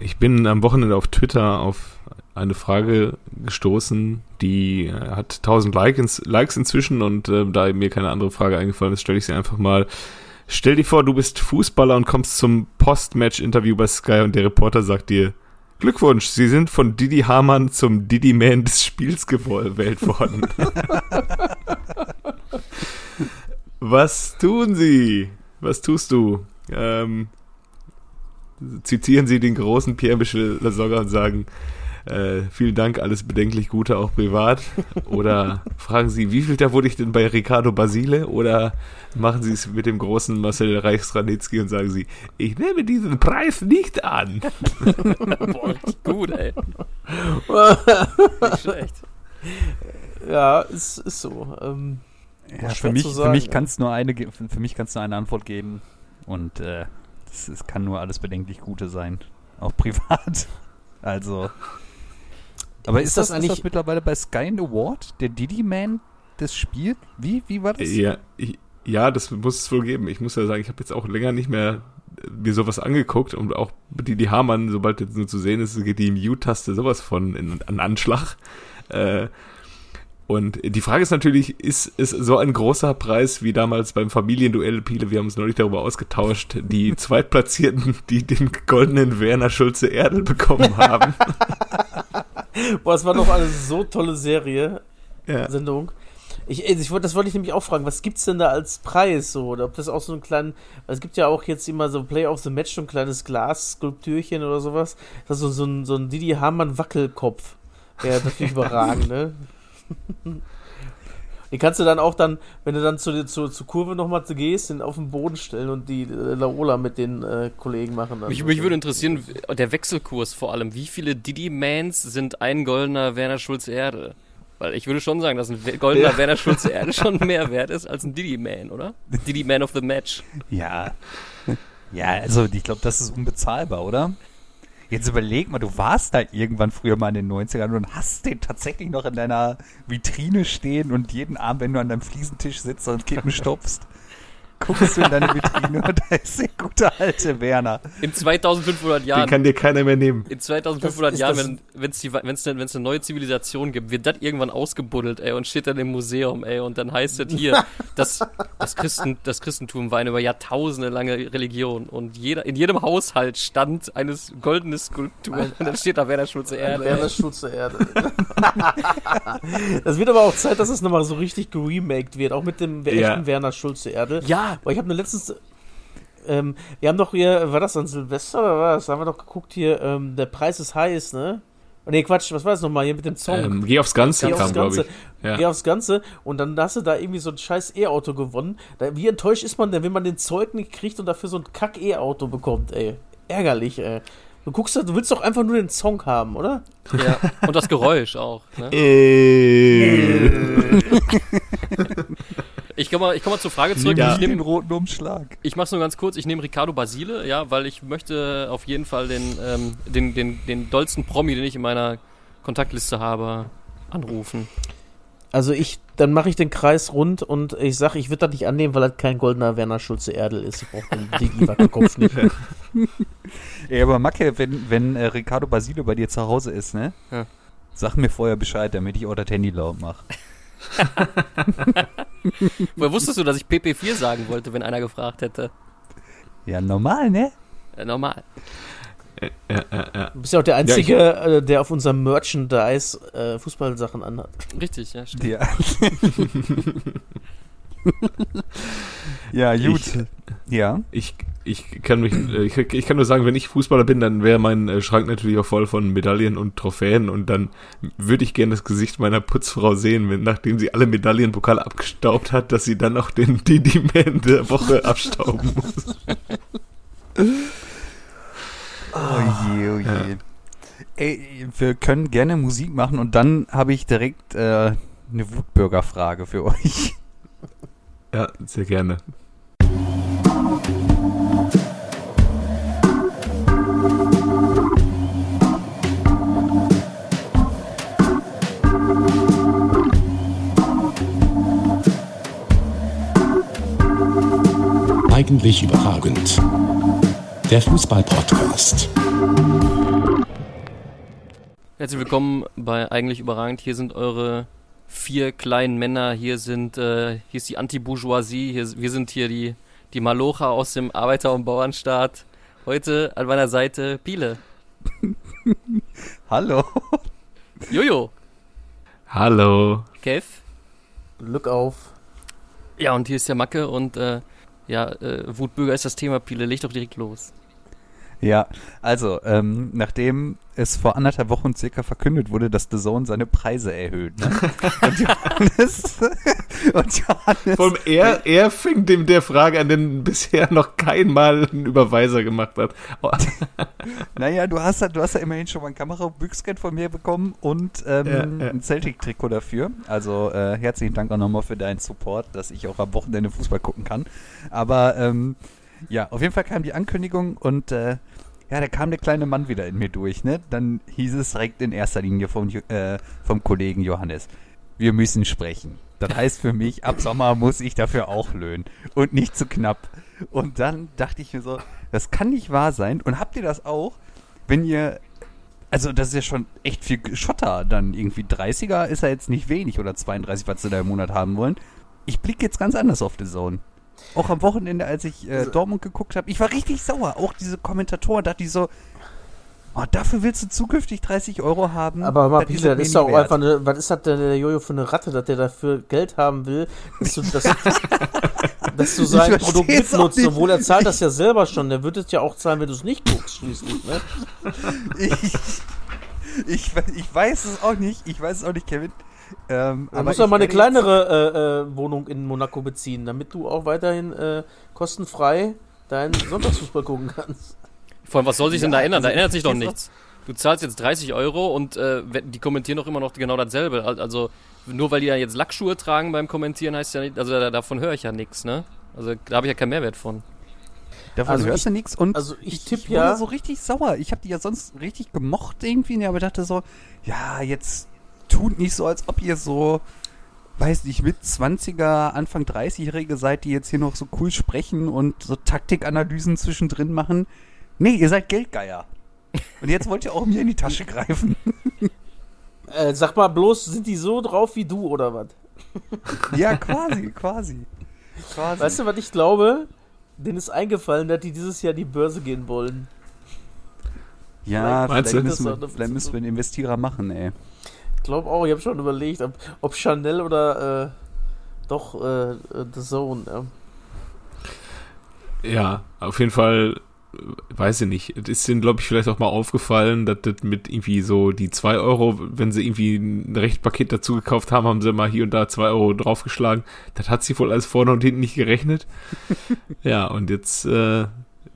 ich bin am Wochenende auf Twitter auf eine Frage gestoßen, die äh, hat 1000 Likes, Likes inzwischen und äh, da mir keine andere Frage eingefallen ist, stelle ich sie einfach mal. Stell dir vor, du bist Fußballer und kommst zum Post-Match-Interview bei Sky und der Reporter sagt dir, Glückwunsch, Sie sind von Didi Hamann zum Didi Man des Spiels gewählt worden. Was tun Sie? Was tust du? Ähm, zitieren Sie den großen Pierre-Michel Lasogga und sagen, äh, vielen Dank, alles bedenklich Gute, auch privat. Oder fragen Sie, wie viel da wurde ich denn bei Ricardo Basile? Oder machen Sie es mit dem großen Marcel Reichsranitzky und sagen Sie, ich nehme diesen Preis nicht an. Boah, gut, ey. nicht schlecht. Ja, ist, ist so. Ähm, ja, für mich, sagen, für mich kann es nur eine, für mich kann es nur eine Antwort geben und äh, es kann nur alles bedenklich Gute sein, auch privat. Also aber ist, ist das, das, eigentlich ist das mittlerweile bei Sky in Award, der Diddy Man das spielt? Wie, wie war das? Ja, ich, ja, das muss es wohl geben. Ich muss ja sagen, ich habe jetzt auch länger nicht mehr mir sowas angeguckt und auch Didi Hamann, sobald jetzt nur zu sehen ist, geht die Mute-Taste sowas von in, an Anschlag. Äh, und die Frage ist natürlich, ist es so ein großer Preis wie damals beim Familienduell, Piele, wir haben uns neulich darüber ausgetauscht, die Zweitplatzierten, die den goldenen Werner Schulze Erdel bekommen haben. Boah, es war doch eine so tolle Serie, ja. Sendung. Ich, ich, das wollte ich nämlich auch fragen, was gibt's denn da als Preis so? Oder ob das auch so ein kleinen, es gibt ja auch jetzt immer so Play of the Match, so ein kleines Glas-Skulptürchen oder sowas. Das ist so, so ein, so ein Didi Hamann Wackelkopf. Wäre natürlich überragend, ne? Den kannst du dann auch dann, wenn du dann zu, zu, zur Kurve nochmal gehst, den auf den Boden stellen und die äh, Laola mit den äh, Kollegen machen. Mich, mich würde interessieren, der Wechselkurs vor allem. Wie viele Didi-Mans sind ein goldener Werner Schulz-Erde? Weil ich würde schon sagen, dass ein goldener ja. Werner Schulz-Erde schon mehr wert ist als ein Didi-Man, oder? Didi-Man of the Match. Ja. Ja, also ich glaube, das ist unbezahlbar, oder? Jetzt überleg mal, du warst da irgendwann früher mal in den 90ern und hast den tatsächlich noch in deiner Vitrine stehen und jeden Abend, wenn du an deinem Fliesentisch sitzt und Kippen stopfst, guckst du in deine Vitrine und da ist der gute alte Werner. In 2500 Jahren. Den kann dir keiner mehr nehmen. In 2500 Jahren, wenn es wenn's, wenn's eine neue Zivilisation gibt, wird das irgendwann ausgebuddelt, ey, und steht dann im Museum, ey, und dann heißt es hier, das, das, Christen, das Christentum war eine über Jahrtausende lange Religion und jeder, in jedem Haushalt stand eine goldene Skulptur und dann steht da Werner Schulze Erde. Werner Schulze Erde. das wird aber auch Zeit, dass es nochmal so richtig geremaked wird, auch mit dem ja. echten Werner Schulze Erde. Ja, Boah, ich habe nur letztens. Ähm, wir haben doch hier, war das an Silvester oder was? Da haben wir doch geguckt hier, ähm, der Preis ist heiß, ne? Oh, nee, Quatsch, was war das nochmal hier mit dem Song? Ähm, geh aufs Ganze, geh aufs Ganze. Ja. Geh aufs Ganze. Und dann hast du da irgendwie so ein scheiß E-Auto gewonnen. Da, wie enttäuscht ist man denn, wenn man den Zeug nicht kriegt und dafür so ein Kack-E-Auto bekommt, ey? Ärgerlich, ey. Du guckst, du willst doch einfach nur den Song haben, oder? Ja. Und das Geräusch auch. Ne? Ich komme mal, komm mal zur Frage zurück. Ja. Ich nehme den roten Umschlag. Ich mach's nur ganz kurz. Ich nehme Ricardo Basile, ja, weil ich möchte auf jeden Fall den, ähm, den, den, den dollsten Promi, den ich in meiner Kontaktliste habe, anrufen. Also ich, dann mache ich den Kreis rund und ich sage, ich würde das nicht annehmen, weil das kein goldener Werner Schulze Erdel ist. Ich brauche den Digi-Wackelkopf nicht. Ja, aber Macke, wenn, wenn äh, Ricardo Basile bei dir zu Hause ist, ne? Ja. Sag mir vorher Bescheid, damit ich auch das Handy laut mache. Woher wusstest du, dass ich PP4 sagen wollte, wenn einer gefragt hätte? Ja, normal, ne? Ja, normal. Ja, ja, du bist ja auch der Einzige, ja, äh, der auf unserem Merchandise äh, Fußballsachen anhat. Richtig, ja, stimmt. Ja, ja gut. Ich, ja. Ich, ich kann mich, äh, ich, ich, kann nur sagen, wenn ich Fußballer bin, dann wäre mein äh, Schrank natürlich auch voll von Medaillen und Trophäen und dann würde ich gerne das Gesicht meiner Putzfrau sehen, wenn, nachdem sie alle Medaillenpokale abgestaubt hat, dass sie dann auch den Didi Man der Woche abstauben muss. oh je, oh je. Ja. Ey, wir können gerne Musik machen und dann habe ich direkt äh, eine Wutbürgerfrage für euch. Ja, sehr gerne. Eigentlich überragend. Der Fußball-Podcast. Herzlich willkommen bei Eigentlich Überragend. Hier sind eure vier kleinen Männer. Hier sind, äh, hier ist die Anti-Bourgeoisie. Hier, wir sind hier die, die Malocha aus dem Arbeiter- und Bauernstaat. Heute an meiner Seite Piele. Hallo. Jojo. Hallo. Kev. Glück auf. Ja, und hier ist der Macke und äh, ja, äh, Wutbürger ist das Thema, Piele. Leg doch direkt los. Ja, also, ähm, nachdem es vor anderthalb Wochen circa verkündet wurde, dass The Zone seine Preise erhöht, ne? Und Johannes, und Johannes. Vor allem er, er fing dem der Frage an, den bisher noch kein Mal einen Überweiser gemacht hat. naja, du hast, du hast ja immerhin schon mal ein Kamerabüchscan von mir bekommen und ähm, ja, ja. ein Celtic-Trikot dafür. Also äh, herzlichen Dank auch nochmal für deinen Support, dass ich auch am Wochenende Fußball gucken kann. Aber ähm, ja, auf jeden Fall kam die Ankündigung und äh, ja, da kam der kleine Mann wieder in mir durch, ne? Dann hieß es direkt in erster Linie vom, äh, vom Kollegen Johannes. Wir müssen sprechen. Das heißt für mich, ab Sommer muss ich dafür auch löhnen. Und nicht zu knapp. Und dann dachte ich mir so, das kann nicht wahr sein. Und habt ihr das auch, wenn ihr. Also, das ist ja schon echt viel Schotter. Dann irgendwie 30er ist ja jetzt nicht wenig oder 32, was sie da im Monat haben wollen. Ich blicke jetzt ganz anders auf die Zone. Auch am Wochenende, als ich äh, also Dortmund geguckt habe, ich war richtig sauer. Auch diese Kommentatoren, dachte ich so, oh, dafür willst du zukünftig 30 Euro haben. Aber mal, Pisa, das ist doch einfach eine, was ist das denn der Jojo für eine Ratte, dass der dafür Geld haben will, dass du, das, dass du sein Produkt mitnutzt, obwohl er zahlt das ja selber schon. Der wird es ja auch zahlen, wenn du es nicht guckst, schließlich, ne? ich, ich, ich weiß es auch nicht, ich weiß es auch nicht, Kevin. Ähm, du musst ja mal eine kleinere äh, äh, Wohnung in Monaco beziehen, damit du auch weiterhin äh, kostenfrei deinen Sonntagsfußball gucken kannst. Vor allem, was soll sich ja, denn da ändern? Also da ändert sich doch nichts. Du zahlst jetzt 30 Euro und äh, die kommentieren doch immer noch genau dasselbe. Also nur weil die ja jetzt Lackschuhe tragen beim Kommentieren heißt ja nicht, also davon höre ich ja nichts, ne? Also da habe ich ja keinen Mehrwert von. Davon also hörst ich, du nichts und also ich, ich tippe ja so richtig sauer. Ich habe die ja sonst richtig gemocht irgendwie, aber dachte so, ja, jetzt tut nicht so, als ob ihr so, weiß nicht, mit 20er, Anfang 30-Jährige seid, die jetzt hier noch so cool sprechen und so Taktikanalysen zwischendrin machen. Nee, ihr seid Geldgeier. Und jetzt wollt ihr auch mir in die Tasche greifen. Äh, sag mal bloß, sind die so drauf wie du oder was? ja, quasi, quasi, quasi. Weißt du, was ich glaube? Denen ist eingefallen, dass die dieses Jahr die Börse gehen wollen. Ja, vielleicht, vielleicht müssen, wir, vielleicht müssen wir einen Investierer machen, ey. Ich glaube auch, ich habe schon überlegt, ob, ob Chanel oder äh, doch äh, The Zone. Ja. ja, auf jeden Fall, weiß ich nicht. Es ist ihnen, glaube ich, vielleicht auch mal aufgefallen, dass das mit irgendwie so die 2 Euro, wenn sie irgendwie ein Rechtpaket dazu gekauft haben, haben sie mal hier und da 2 Euro draufgeschlagen. Das hat sie wohl alles vorne und hinten nicht gerechnet. ja, und jetzt äh,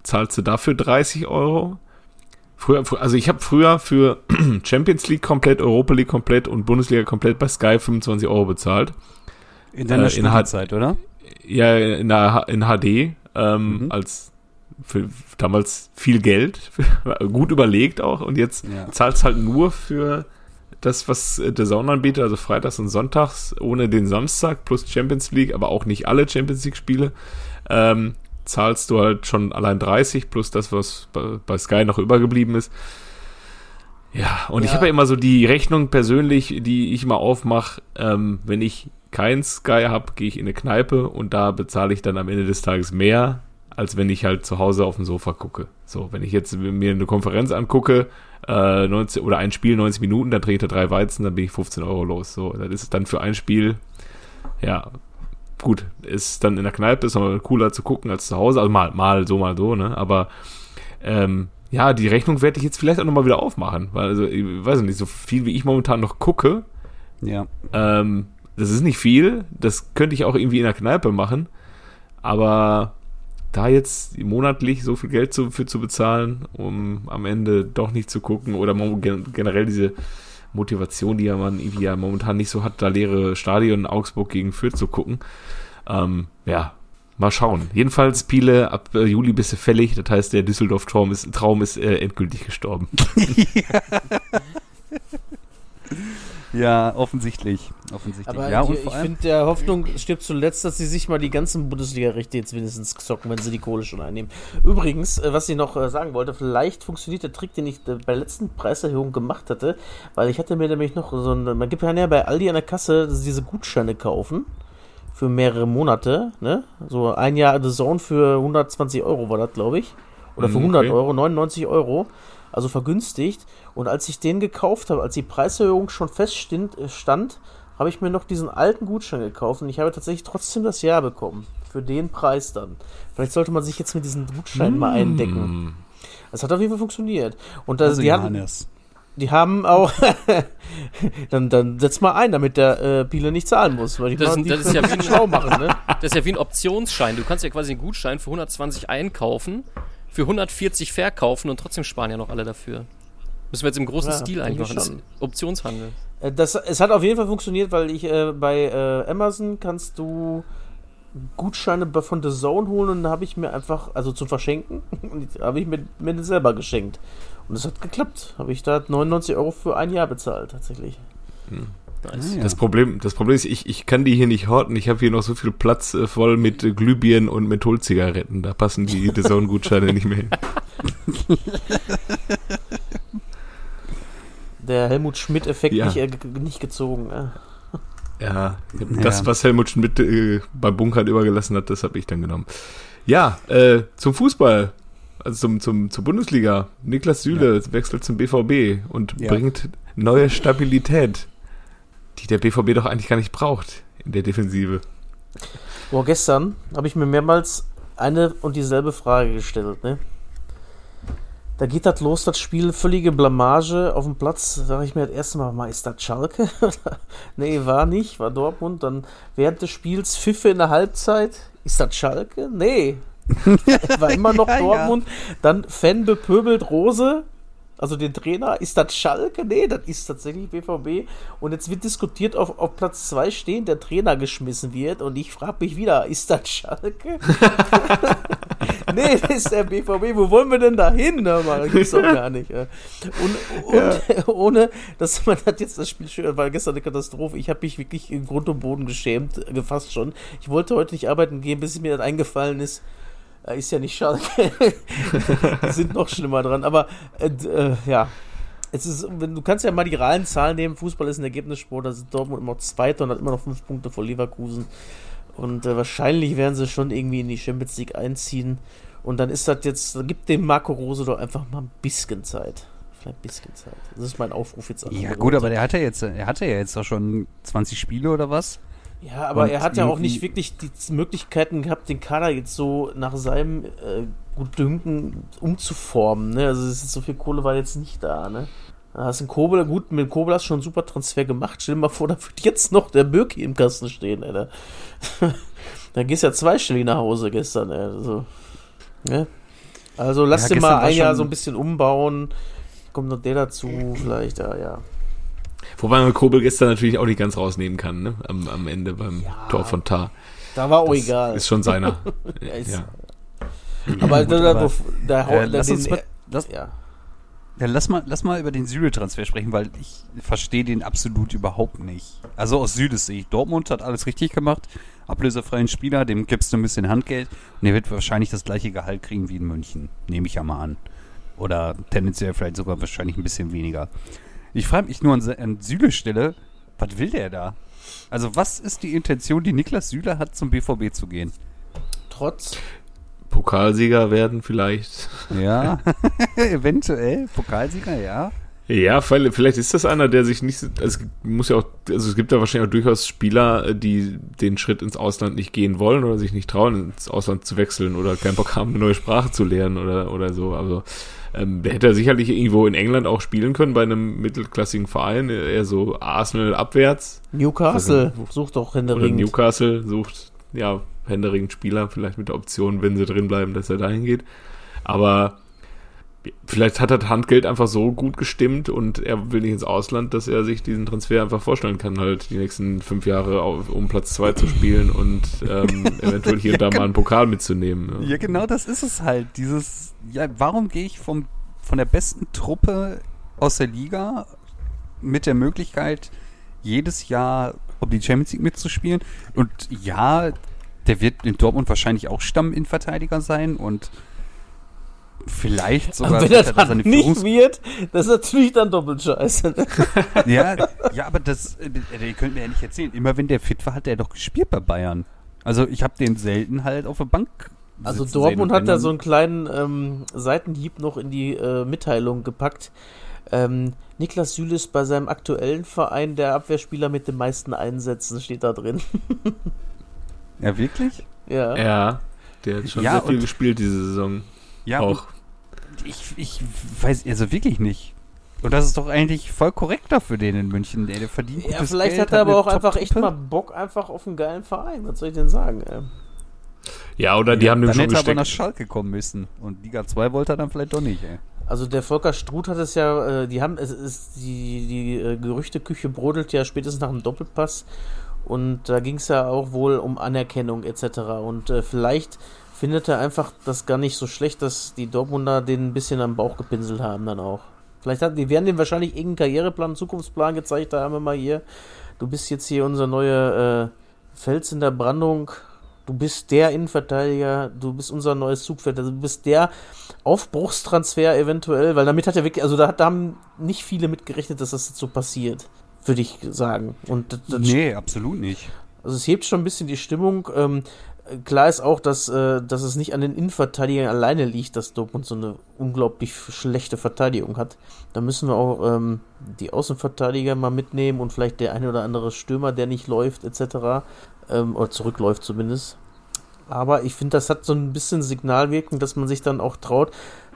zahlt sie dafür 30 Euro. Früher, also ich habe früher für Champions League komplett, Europa League komplett und Bundesliga komplett bei Sky 25 Euro bezahlt. In deiner äh, Studienzeit, oder? Ja, in, der, in HD, ähm, mhm. als für damals viel Geld, gut überlegt auch und jetzt ja. zahlst halt nur für das, was der Sauna anbietet, also freitags und sonntags, ohne den Samstag plus Champions League, aber auch nicht alle Champions League Spiele. Ähm, zahlst du halt schon allein 30 plus das, was bei, bei Sky noch übergeblieben ist. Ja, und ja. ich habe ja immer so die Rechnung persönlich, die ich mal aufmache, ähm, wenn ich kein Sky habe, gehe ich in eine Kneipe und da bezahle ich dann am Ende des Tages mehr, als wenn ich halt zu Hause auf dem Sofa gucke. So, wenn ich jetzt mir eine Konferenz angucke, äh, 90, oder ein Spiel 90 Minuten, dann dreht er drei Weizen, dann bin ich 15 Euro los. So, das ist dann für ein Spiel, ja, gut, ist dann in der Kneipe, ist noch cooler zu gucken als zu Hause, also mal, mal so, mal so, ne, aber ähm, ja, die Rechnung werde ich jetzt vielleicht auch nochmal wieder aufmachen, weil, also, ich weiß nicht, so viel wie ich momentan noch gucke, ja. Ähm, das ist nicht viel, das könnte ich auch irgendwie in der Kneipe machen, aber da jetzt monatlich so viel Geld zu, für zu bezahlen, um am Ende doch nicht zu gucken oder generell diese Motivation, die ja man irgendwie ja momentan nicht so hat, da leere Stadion Augsburg gegen Fürth zu gucken. Ähm, ja, mal schauen. Jedenfalls Piele, ab äh, Juli bist du fällig. Das heißt, der Düsseldorf-Traum ist, Traum ist äh, endgültig gestorben. ja. offensichtlich. offensichtlich. Aber ja, und ich finde, der Hoffnung stirbt zuletzt, dass sie sich mal die ganzen Bundesliga-Rechte jetzt wenigstens zocken, wenn sie die Kohle schon einnehmen. Übrigens, äh, was ich noch äh, sagen wollte, vielleicht funktioniert der Trick, den ich äh, bei der letzten Preiserhöhung gemacht hatte, weil ich hatte mir nämlich noch so ein, man gibt ja bei Aldi an der Kasse diese Gutscheine kaufen für mehrere Monate, ne? So ein Jahr The Zone für 120 Euro war das, glaube ich. Oder für 100 mhm, okay. Euro, 99 Euro also vergünstigt. Und als ich den gekauft habe, als die Preiserhöhung schon feststand, äh, stand, habe ich mir noch diesen alten Gutschein gekauft und ich habe tatsächlich trotzdem das Jahr bekommen. Für den Preis dann. Vielleicht sollte man sich jetzt mit diesem Gutschein mm. mal eindecken. Das hat auf jeden Fall funktioniert. Und das, also die, hatten, die haben auch. dann, dann setz mal ein, damit der äh, Biele nicht zahlen muss. Weil die das, das ist ja wie ein schlau machen, ne? Das ist ja wie ein Optionsschein. Du kannst ja quasi einen Gutschein für 120 einkaufen für 140 verkaufen und trotzdem sparen ja noch alle dafür. Müssen wir jetzt im großen ja, Stil eigentlich machen. Optionshandel. Äh, das, es hat auf jeden Fall funktioniert, weil ich äh, bei äh, Amazon kannst du Gutscheine von The Zone holen und da habe ich mir einfach, also zum Verschenken, habe ich mir, mir selber geschenkt. Und es hat geklappt. Habe ich da 99 Euro für ein Jahr bezahlt, tatsächlich. Hm. Nice. Das, Problem, das Problem ist, ich, ich kann die hier nicht horten. Ich habe hier noch so viel Platz äh, voll mit äh, Glühbirnen und Mentholzigaretten. Da passen die Zone-Gutscheine nicht mehr hin. Der Helmut Schmidt-Effekt ja. nicht, äh, nicht gezogen. Äh. Ja, das, was Helmut Schmidt äh, beim Bunkern übergelassen hat, das habe ich dann genommen. Ja, äh, zum Fußball, also zum, zum, zur Bundesliga. Niklas Süle ja. wechselt zum BVB und ja. bringt neue Stabilität die der BVB doch eigentlich gar nicht braucht in der Defensive. Boah, gestern habe ich mir mehrmals eine und dieselbe Frage gestellt, ne? Da geht das los, das Spiel, völlige Blamage auf dem Platz. Da sage ich mir das erste Mal, mal, ist das Schalke? nee, war nicht, war Dortmund. Dann während des Spiels Pfiffe in der Halbzeit. Ist das Schalke? Nee. war immer noch ja, Dortmund. Ja. Dann Fan bepöbelt Rose also den Trainer, ist das Schalke? Nee, das ist tatsächlich BVB. Und jetzt wird diskutiert, auf, auf Platz 2 stehen, der Trainer geschmissen wird. Und ich frage mich wieder, ist das Schalke? nee, das ist der BVB. Wo wollen wir denn da hin? Das gibt's doch gar nicht. Und, und ja. ohne, dass man das jetzt das Spiel schön, war gestern eine Katastrophe. Ich habe mich wirklich in Grund und Boden geschämt, gefasst schon. Ich wollte heute nicht arbeiten gehen, bis mir das eingefallen ist ist ja nicht Schalke. die sind noch schlimmer dran. Aber äh, äh, ja, es ist, wenn, du kannst ja mal die realen Zahlen nehmen. Fußball ist ein Ergebnissport. Da sind Dortmund immer Zweiter und hat immer noch fünf Punkte vor Leverkusen. Und äh, wahrscheinlich werden sie schon irgendwie in die Champions League einziehen. Und dann ist das jetzt, gibt dem Marco Rose doch einfach mal ein bisschen Zeit. Vielleicht ein bisschen Zeit. Das ist mein Aufruf jetzt an. Ja, gut, aber der hatte jetzt, er hatte ja jetzt auch schon 20 Spiele oder was? Ja, aber und er hat ja auch nicht wirklich die Möglichkeiten gehabt, den Kader jetzt so nach seinem äh, Gutdünken umzuformen. Ne? Also so viel Kohle war jetzt nicht da. Ne? Da hast du Kobel, gut, mit Kobel hast du schon einen super Transfer gemacht. Stell dir mal vor, da wird jetzt noch der Birki im Kasten stehen, Alter. da gehst du ja zweistellig nach Hause gestern, ey. Also, ne? also lass ja, dir mal ein Jahr so ein bisschen umbauen. Kommt noch der dazu, vielleicht, ja, ja. Wobei man Kobel gestern natürlich auch nicht ganz rausnehmen kann, ne? Am, am Ende beim ja, Tor von Tar. Da war auch das egal. Ist schon seiner. ja, ist, ja. Aber, gut, da, aber da, da, äh, lass uns mal, lass, ja. Ja, lass mal, lass mal über den Süle-Transfer sprechen, weil ich verstehe den absolut überhaupt nicht. Also aus Südes sehe ich, Dortmund hat alles richtig gemacht. Ablösefreien Spieler, dem gibst du ein bisschen Handgeld und er wird wahrscheinlich das gleiche Gehalt kriegen wie in München. Nehme ich ja mal an. Oder tendenziell vielleicht sogar wahrscheinlich ein bisschen weniger. Ich frage mich nur an, an Süles Stelle, was will der da? Also, was ist die Intention, die Niklas Süle hat, zum BVB zu gehen? Trotz Pokalsieger werden vielleicht. Ja, eventuell Pokalsieger, ja. Ja, vielleicht ist das einer, der sich nicht, es muss ja auch, also es gibt da wahrscheinlich auch durchaus Spieler, die den Schritt ins Ausland nicht gehen wollen oder sich nicht trauen, ins Ausland zu wechseln oder keinen Bock haben, eine neue Sprache zu lernen oder, oder so. Also ähm, der hätte sicherlich irgendwo in England auch spielen können bei einem mittelklassigen Verein, eher so Arsenal abwärts. Newcastle also, sucht doch händeringend. Newcastle sucht, ja, händeringend Spieler, vielleicht mit der Option, wenn sie drin bleiben, dass er dahin geht. Aber vielleicht hat das Handgeld einfach so gut gestimmt und er will nicht ins Ausland, dass er sich diesen Transfer einfach vorstellen kann, halt die nächsten fünf Jahre auf, um Platz zwei zu spielen und ähm, eventuell hier und da mal einen Pokal mitzunehmen. Ja. ja. genau das ist es halt. Dieses, ja, warum gehe ich vom, von der besten Truppe aus der Liga mit der Möglichkeit, jedes Jahr um die Champions League mitzuspielen. Und ja, der wird in Dortmund wahrscheinlich auch Stamminverteidiger sein und vielleicht sogar. Aber wenn er dann nicht Führungs wird, das ist natürlich dann doppelt scheiße. Ne? ja, ja, aber das, äh, ihr könnt mir ja nicht erzählen. Immer wenn der fit war, hat er doch gespielt bei Bayern. Also ich habe den selten halt auf der Bank. Also Dortmund hat da so einen kleinen ähm, Seitenhieb noch in die äh, Mitteilung gepackt. Ähm, Niklas Süle ist bei seinem aktuellen Verein der Abwehrspieler mit den meisten Einsätzen, steht da drin. ja, wirklich? Ja. Ja, der hat schon ja, sehr viel gespielt diese Saison. Ja, auch. Ich, ich weiß also wirklich nicht. Und das ist doch eigentlich voll korrekter für den in München. Der, der verdient Ja, vielleicht Geld, hat er aber auch einfach echt mal Bock einfach auf einen geilen Verein. Was soll ich denn sagen? Ey? Ja, oder die ja, haben den schon hätte gesteckt. aber nach Schalke kommen müssen. Und Liga 2 wollte er dann vielleicht doch nicht, ey. Also der Volker Struth hat es ja, äh, die haben, es ist, die, die äh, Gerüchteküche brodelt ja spätestens nach dem Doppelpass und da ging es ja auch wohl um Anerkennung etc. Und äh, vielleicht findet er einfach das gar nicht so schlecht, dass die Dortmunder den ein bisschen am Bauch gepinselt haben dann auch. Vielleicht hat, die werden dem wahrscheinlich irgendeinen Karriereplan, Zukunftsplan gezeigt, da haben wir mal hier, du bist jetzt hier unser neuer äh, Fels in der Brandung, du bist der Innenverteidiger, du bist unser neues Zugpferd, also du bist der Aufbruchstransfer eventuell, weil damit hat er wirklich, also da, da haben nicht viele mitgerechnet, dass das jetzt so passiert, würde ich sagen. Und das, das nee, absolut nicht. Also es hebt schon ein bisschen die Stimmung. Ähm, klar ist auch, dass, äh, dass es nicht an den Innenverteidigern alleine liegt, dass Dortmund so eine unglaublich schlechte Verteidigung hat. Da müssen wir auch ähm, die Außenverteidiger mal mitnehmen und vielleicht der eine oder andere Stürmer, der nicht läuft, etc. Ähm, oder zurückläuft zumindest. Aber ich finde, das hat so ein bisschen Signalwirkung, dass man sich dann auch traut,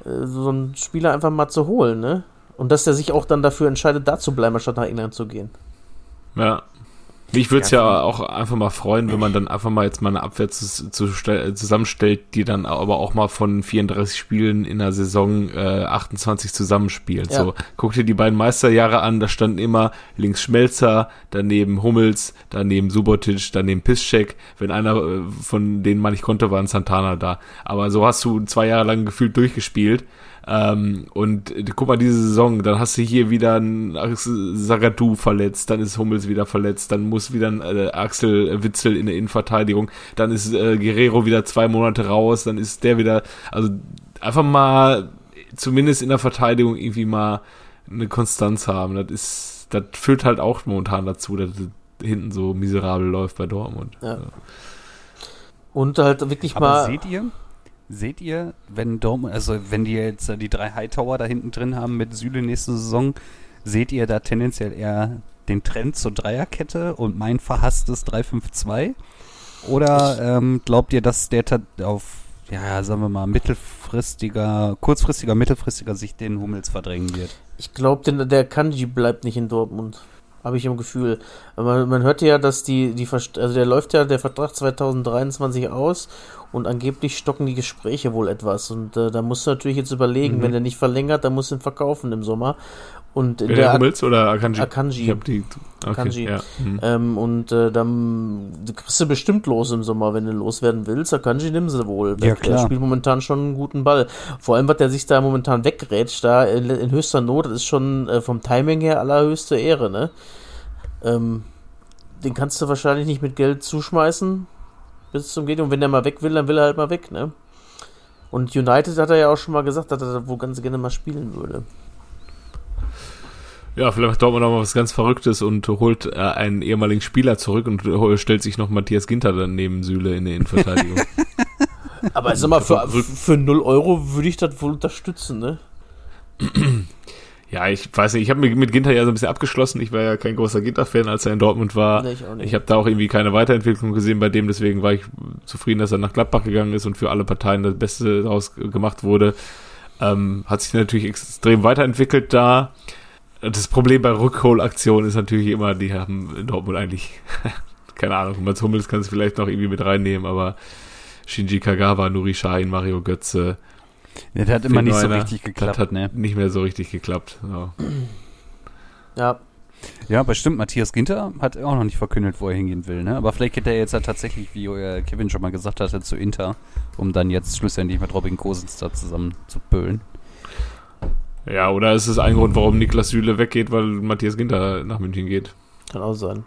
äh, so einen Spieler einfach mal zu holen, ne? Und dass er sich auch dann dafür entscheidet, da zu bleiben, statt nach England zu gehen. Ja, mich würde es ja, ja auch einfach mal freuen, wenn man dann einfach mal jetzt mal eine Abwehr zu, zu zusammenstellt, die dann aber auch mal von 34 Spielen in der Saison äh, 28 zusammenspielt. Ja. So, guck dir die beiden Meisterjahre an, da standen immer links Schmelzer, daneben Hummels, daneben Subotic, daneben Piszczek. Wenn einer äh, von denen man nicht konnte, war ein Santana da. Aber so hast du zwei Jahre lang gefühlt durchgespielt. Ähm, und äh, guck mal, diese Saison, dann hast du hier wieder ein Sagadu verletzt, dann ist Hummels wieder verletzt, dann muss wieder ein äh, Axel Witzel in der Innenverteidigung, dann ist äh, Guerrero wieder zwei Monate raus, dann ist der wieder, also einfach mal zumindest in der Verteidigung irgendwie mal eine Konstanz haben. Das ist, das führt halt auch momentan dazu, dass es hinten so miserabel läuft bei Dortmund. Ja. Und halt wirklich Aber mal. Seht ihr? Seht ihr, wenn Dortmund, also wenn die jetzt die drei Hightower da hinten drin haben mit Süle nächste Saison, seht ihr da tendenziell eher den Trend zur Dreierkette und mein verhasstes 3-5-2? Oder ähm, glaubt ihr, dass der auf, ja, sagen wir mal, mittelfristiger, kurzfristiger, mittelfristiger Sicht den Hummels verdrängen wird? Ich glaube, der Kanji bleibt nicht in Dortmund habe ich im Gefühl. Man, man hört ja, dass die, die, also der läuft ja der Vertrag 2023 aus und angeblich stocken die Gespräche wohl etwas. Und äh, da musst du natürlich jetzt überlegen, mhm. wenn er nicht verlängert, dann musst du ihn verkaufen im Sommer. Und in der Hummels oder Akanji? Akanji. Ich hab die, okay, Akanji. Ja. Mhm. Ähm, und äh, dann kriegst du bestimmt los im Sommer, wenn du loswerden willst. Akanji nimm sie wohl. Ja, klar. Der spielt momentan schon einen guten Ball. Vor allem, was der sich da momentan wegrätscht, da in, in höchster Not, das ist schon äh, vom Timing her allerhöchste Ehre, ne? Ähm, den kannst du wahrscheinlich nicht mit Geld zuschmeißen bis zum Geht. Und wenn der mal weg will, dann will er halt mal weg, ne? Und United hat er ja auch schon mal gesagt, dass er da wohl ganz gerne mal spielen würde. Ja, vielleicht macht Dortmund noch mal was ganz Verrücktes und holt äh, einen ehemaligen Spieler zurück und stellt sich noch Matthias Ginter dann neben Süle in der Innenverteidigung. Aber sag mal, für, für 0 Euro würde ich das wohl unterstützen, ne? Ja, ich weiß nicht, ich habe mit Ginter ja so ein bisschen abgeschlossen. Ich war ja kein großer Ginter-Fan, als er in Dortmund war. Nee, ich auch nicht. ich habe da auch irgendwie keine Weiterentwicklung gesehen bei dem, deswegen war ich zufrieden, dass er nach Gladbach gegangen ist und für alle Parteien das Beste daraus gemacht wurde. Ähm, hat sich natürlich extrem weiterentwickelt da. Das Problem bei Rückholaktionen ist natürlich immer, die haben in Dortmund eigentlich, keine Ahnung, Mats Hummels kann es vielleicht noch irgendwie mit reinnehmen, aber Shinji Kagawa, Nuri Sahin, Mario Götze, ja, der hat immer nicht so richtig geklappt. Das hat ne? nicht mehr so richtig geklappt. Ja. ja. Ja, aber stimmt, Matthias Ginter hat auch noch nicht verkündet, wo er hingehen will, ne? Aber vielleicht geht er jetzt halt tatsächlich, wie Kevin schon mal gesagt hatte, zu Inter, um dann jetzt schlussendlich mit Robin Kosens da zusammen zu pölen. Ja, oder ist es ein Grund, warum Niklas Süle weggeht, weil Matthias Ginter nach München geht? Kann auch sein.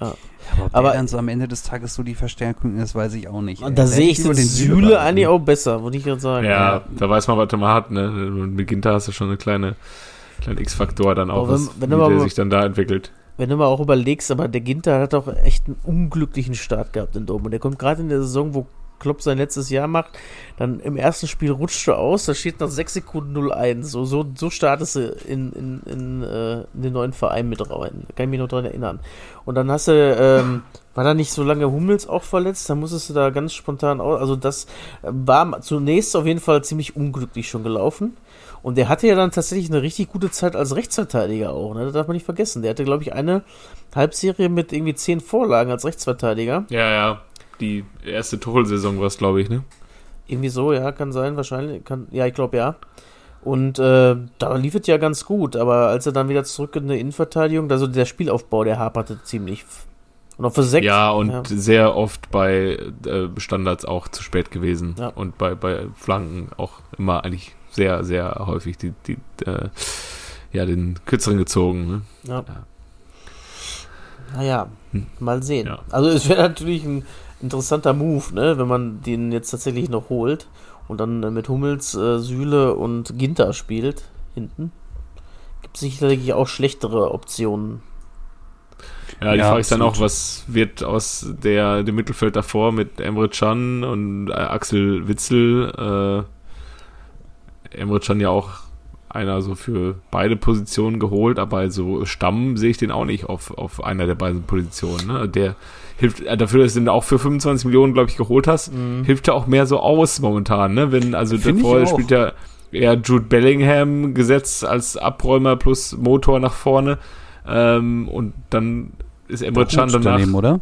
Ja. Aber, aber dann so am Ende des Tages so die Verstärkung ist, weiß ich auch nicht. Und da sehe ich den Süle eigentlich auch besser, würde ich gerade sagen. Ja, ja, da weiß man, was man hat. Ne? Mit Ginter hast du schon eine kleine, kleine X-Faktor dann auch, wenn, was, wenn wie der mal, sich dann da entwickelt. Wenn du mal auch überlegst, aber der Ginter hat auch echt einen unglücklichen Start gehabt in Dortmund. Der kommt gerade in der Saison, wo Klopp sein letztes Jahr macht, dann im ersten Spiel rutscht du aus, da steht nach 6 Sekunden 0-1. So, so, so startest du in, in, in, äh, in, den neuen Verein mit rein. Kann ich mich noch dran erinnern. Und dann hast du, ähm, war da nicht so lange Hummels auch verletzt, dann musstest du da ganz spontan aus. Also das war zunächst auf jeden Fall ziemlich unglücklich schon gelaufen. Und der hatte ja dann tatsächlich eine richtig gute Zeit als Rechtsverteidiger auch, ne? Das darf man nicht vergessen. Der hatte, glaube ich, eine Halbserie mit irgendwie zehn Vorlagen als Rechtsverteidiger. Ja, ja die erste Tuchel-Saison war es, glaube ich, ne? Irgendwie so, ja, kann sein, wahrscheinlich. Kann, ja, ich glaube ja. Und äh, da lief es ja ganz gut, aber als er dann wieder zurück in die Innenverteidigung, also der Spielaufbau, der haperte ziemlich. Und auch für sechs. Ja, und ja. sehr oft bei äh, Standards auch zu spät gewesen. Ja. Und bei, bei Flanken auch immer eigentlich sehr, sehr häufig die, die äh, ja, den kürzeren gezogen. Ne? Ja. ja. Naja, hm. mal sehen. Also es wäre natürlich ein interessanter Move, ne? wenn man den jetzt tatsächlich noch holt und dann äh, mit Hummels, äh, Sühle und Ginter spielt hinten. Gibt es sicherlich auch schlechtere Optionen. Ja, die ja, Frage ist dann auch, was wird aus der, dem Mittelfeld davor mit Emre Can und äh, Axel Witzel? Äh, Emre Can ja auch einer so für beide Positionen geholt, aber so Stamm sehe ich den auch nicht auf, auf einer der beiden Positionen. Ne? Der hilft äh, dafür, dass du den auch für 25 Millionen, glaube ich, geholt hast, mhm. hilft er auch mehr so aus momentan. Ne? Wenn also davor spielt ja eher Jude Bellingham gesetzt als Abräumer plus Motor nach vorne ähm, und dann ist Emre Can danach. Daneben, oder?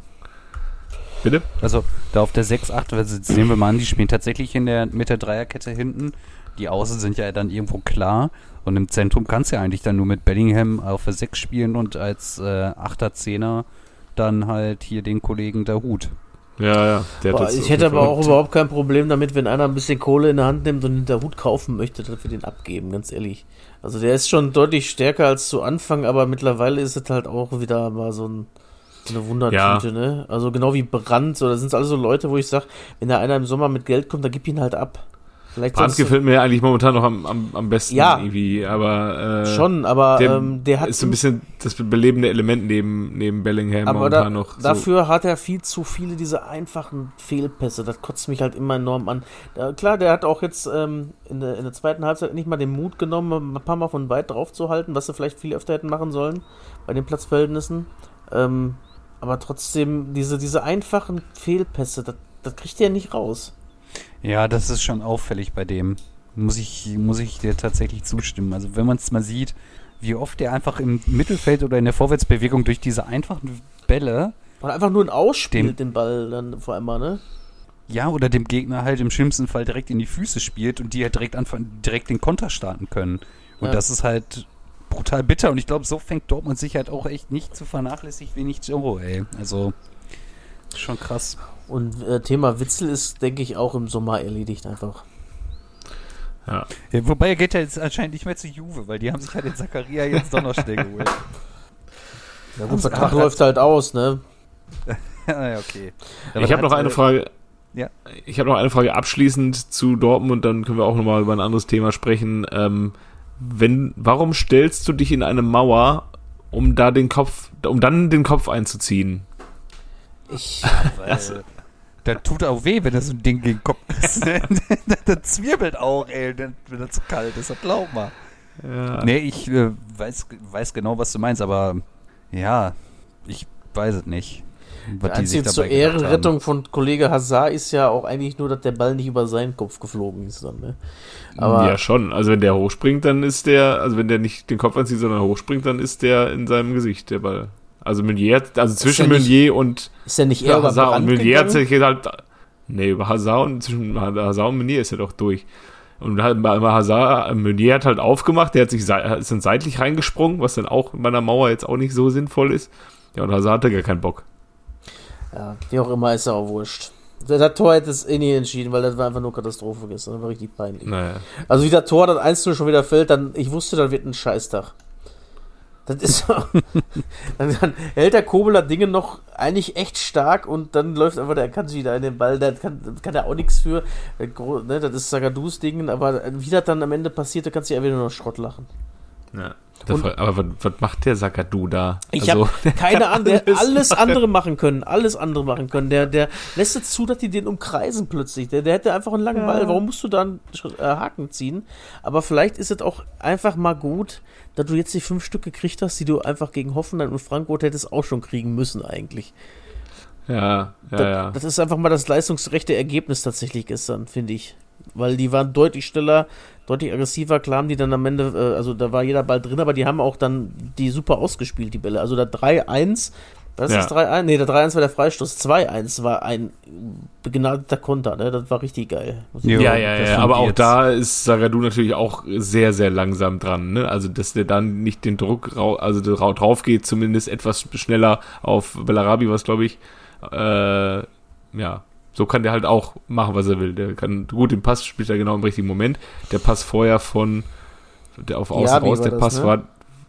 Bitte? Also da auf der 6, 8, also sehen wir mal an, die spielen tatsächlich in der, mit der Dreierkette hinten die Außen sind ja dann irgendwo klar. Und im Zentrum kannst du ja eigentlich dann nur mit Bellingham auf der 6 spielen und als äh, 8er, 10er dann halt hier den Kollegen der Hut. Ja, ja. Der Boah, ich hätte aber auch überhaupt kein Problem damit, wenn einer ein bisschen Kohle in der Hand nimmt und den Hut kaufen möchte, dass wir den abgeben, ganz ehrlich. Also der ist schon deutlich stärker als zu Anfang, aber mittlerweile ist es halt auch wieder mal so ein, eine Wundertüte, ja. ne? Also genau wie Brand, so, da sind es alles so Leute, wo ich sage, wenn da einer im Sommer mit Geld kommt, dann gib ihn halt ab. Brand gefällt mir eigentlich momentan noch am, am, am besten ja, irgendwie, aber äh, schon, aber der, ähm, der hat ist so ein bisschen das belebende Element neben neben Bellingham aber momentan da, noch. So. Dafür hat er viel zu viele diese einfachen Fehlpässe. Das kotzt mich halt immer enorm an. Da, klar, der hat auch jetzt ähm, in, der, in der zweiten Halbzeit nicht mal den Mut genommen, ein paar Mal von weit drauf zu halten, was sie vielleicht viel öfter hätten machen sollen bei den Platzverhältnissen. Ähm, aber trotzdem diese diese einfachen Fehlpässe, das, das kriegt er nicht raus. Ja, das ist schon auffällig bei dem. Muss ich, muss ich dir tatsächlich zustimmen. Also wenn man es mal sieht, wie oft der einfach im Mittelfeld oder in der Vorwärtsbewegung durch diese einfachen Bälle. Oder einfach nur ein Ausspielt den Ball dann vor allem mal, ne? Ja, oder dem Gegner halt im schlimmsten Fall direkt in die Füße spielt und die halt direkt anfangen, direkt den Konter starten können. Und ja. das ist halt brutal bitter. Und ich glaube, so fängt Dortmund sich halt auch echt nicht zu vernachlässigt wie nicht Euro, ey. Also, schon krass. Und äh, Thema Witzel ist, denke ich, auch im Sommer erledigt einfach. Ja. ja. Wobei er geht ja jetzt anscheinend nicht mehr zu Juve, weil die haben sich ja den Zakaria jetzt doch noch schnell geholt. Ja gut, Vertrag läuft halt aus, ne? ja, okay. Aber ich habe noch eine Frage. Ja. Ich habe noch eine Frage abschließend zu Dortmund, dann können wir auch nochmal über ein anderes Thema sprechen. Ähm, wenn, warum stellst du dich in eine Mauer, um da den Kopf, um dann den Kopf einzuziehen? Ich, weil, das tut auch weh, wenn du so ein Ding gegen den Kopf kriegst. das zwirbelt auch, ey, wenn das zu kalt ist, das glaub mal. Ja. Nee, ich äh, weiß, weiß genau, was du meinst, aber ja, ich weiß es nicht. Was die sich zur Ehrenrettung von Kollege Hazard ist ja auch eigentlich nur, dass der Ball nicht über seinen Kopf geflogen ist dann, ne? Aber ja, schon. Also wenn der hochspringt, dann ist der, also wenn der nicht den Kopf anzieht, sondern hochspringt, dann ist der in seinem Gesicht, der Ball. Also Meunier, also zwischen ja Meunier und ist er nicht eher über Hazard und Meunier hat sich halt nee, über Hazard und zwischen Hazard und Meunier ist er doch durch. Und halt bei Hazard, Meunier hat halt aufgemacht, der hat sich ist dann seitlich reingesprungen, was dann auch in meiner Mauer jetzt auch nicht so sinnvoll ist. Ja, und Hazard hatte gar keinen Bock. Ja, wie auch immer ist er auch wurscht. Der Tor hätte es eh nie entschieden, weil das war einfach nur Katastrophe gestern. Das war richtig peinlich. Naja. Also wie der Tor das 1 schon wieder fällt, dann, ich wusste, dann wird ein Scheißtag. Das ist dann, dann, hält der Kobeler Dinge noch eigentlich echt stark und dann läuft einfach der Kanji da in den Ball. Da kann, kann er auch nichts für. Ne, das ist Sagadus Ding, aber wie das dann am Ende passiert, da kannst du ja wieder nur Schrott lachen. Ja. Und, aber was, macht der Sakadu da? Ich also, habe keine Ahnung, der alles, alles andere machen können, alles andere machen können. Der, der lässt es zu, dass die den umkreisen plötzlich. Der, der hätte einfach einen langen ja. Ball. Warum musst du da einen äh, Haken ziehen? Aber vielleicht ist es auch einfach mal gut, dass du jetzt die fünf Stück gekriegt hast, die du einfach gegen Hoffenheim und Frankfurt hättest auch schon kriegen müssen eigentlich. Ja, ja, das, ja. Das ist einfach mal das leistungsgerechte Ergebnis tatsächlich gestern, finde ich. Weil die waren deutlich schneller, deutlich aggressiver. Klar haben die dann am Ende, äh, also da war jeder Ball drin, aber die haben auch dann die super ausgespielt, die Bälle. Also da 3-1, was ja. ist das 3-1? Nee, der 3-1 war der Freistoß. 2-1 war ein begnadeter Konter, ne? Das war richtig geil. Jo, ja, ja, ja. Aber auch da ist Sagadu natürlich auch sehr, sehr langsam dran, ne? Also, dass der dann nicht den Druck, also drauf geht, zumindest etwas schneller auf Bellarabi, was glaube ich, äh, ja, so kann der halt auch machen, was er will. Der kann gut den Pass spielt er genau im richtigen Moment. Der Pass vorher von der auf Außen ja, raus, der das, Pass ne? war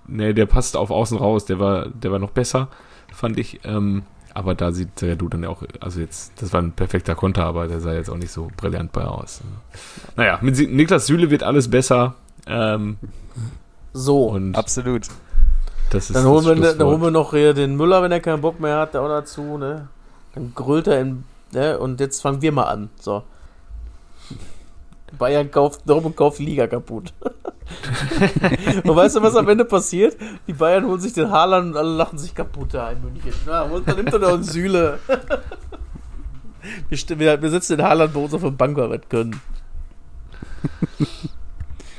nee, der passt auf Außen raus, der war der war noch besser, fand ich. Ähm, aber da sieht der du dann ja auch, also jetzt, das war ein perfekter Konter, aber der sah jetzt auch nicht so brillant bei aus. Naja, mit Niklas Süle wird alles besser. Ähm, so, und absolut. Das ist dann, holen wir, dann holen wir noch den Müller, wenn er keinen Bock mehr hat, auch dazu, ne? Dann grüllt er in Ne? Und jetzt fangen wir mal an. So. Bayern kauft Dortmund kauft Liga kaputt. und weißt du, was am Ende passiert? Die Bayern holen sich den Haaland und alle lachen sich kaputt da in München. Na, und dann nimmt er noch einen Sühle. wir, wir, wir sitzen den Haaland bei uns auf dem Bankerwett können.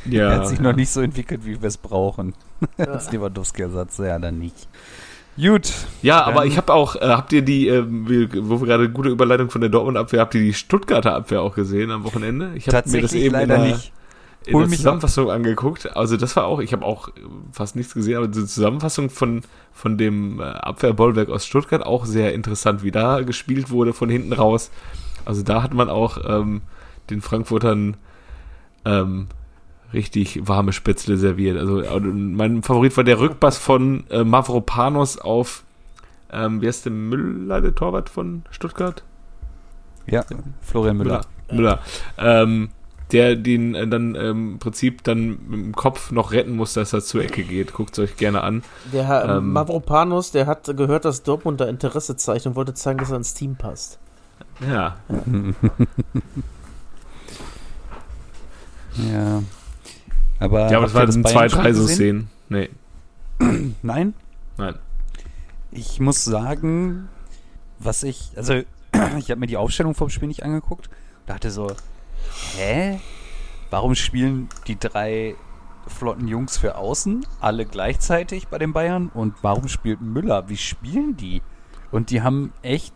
Ja. Er hat sich noch nicht so entwickelt, wie wir es brauchen. Ja. Als Lewandowski-Ersatz, ja, dann nicht. Gut. Ja, aber ich habe auch, äh, habt ihr die, äh, wo wir gerade gute Überleitung von der Dortmund-Abwehr, habt ihr die Stuttgarter Abwehr auch gesehen am Wochenende? Ich habe mir das eben leider in der, nicht. in der Zusammenfassung angeguckt. Also das war auch, ich habe auch fast nichts gesehen, aber die Zusammenfassung von, von dem äh, Abwehrbollwerk aus Stuttgart auch sehr interessant, wie da gespielt wurde von hinten raus. Also da hat man auch ähm, den Frankfurtern ähm, richtig warme Spätzle serviert. Also mein Favorit war der Rückpass von äh, Mavropanos auf, ähm, wie heißt der Müller, der Torwart von Stuttgart? Ja, Florian Müller. Müller. Müller. Ähm, der den äh, dann ähm, im Prinzip dann mit dem Kopf noch retten muss, dass er zur Ecke geht. Guckt es euch gerne an. Der ähm, Mavropanos, der hat gehört, dass Dortmund da Interesse zeigt und wollte zeigen, dass er ins Team passt. Ja. ja. Aber ja, aber das war zwei, drei so Szenen. Nee. Nein? Nein. Ich muss sagen, was ich, also ich habe mir die Aufstellung vom Spiel nicht angeguckt. Dachte so, hä? Warum spielen die drei flotten Jungs für außen alle gleichzeitig bei den Bayern? Und warum spielt Müller? Wie spielen die? Und die haben echt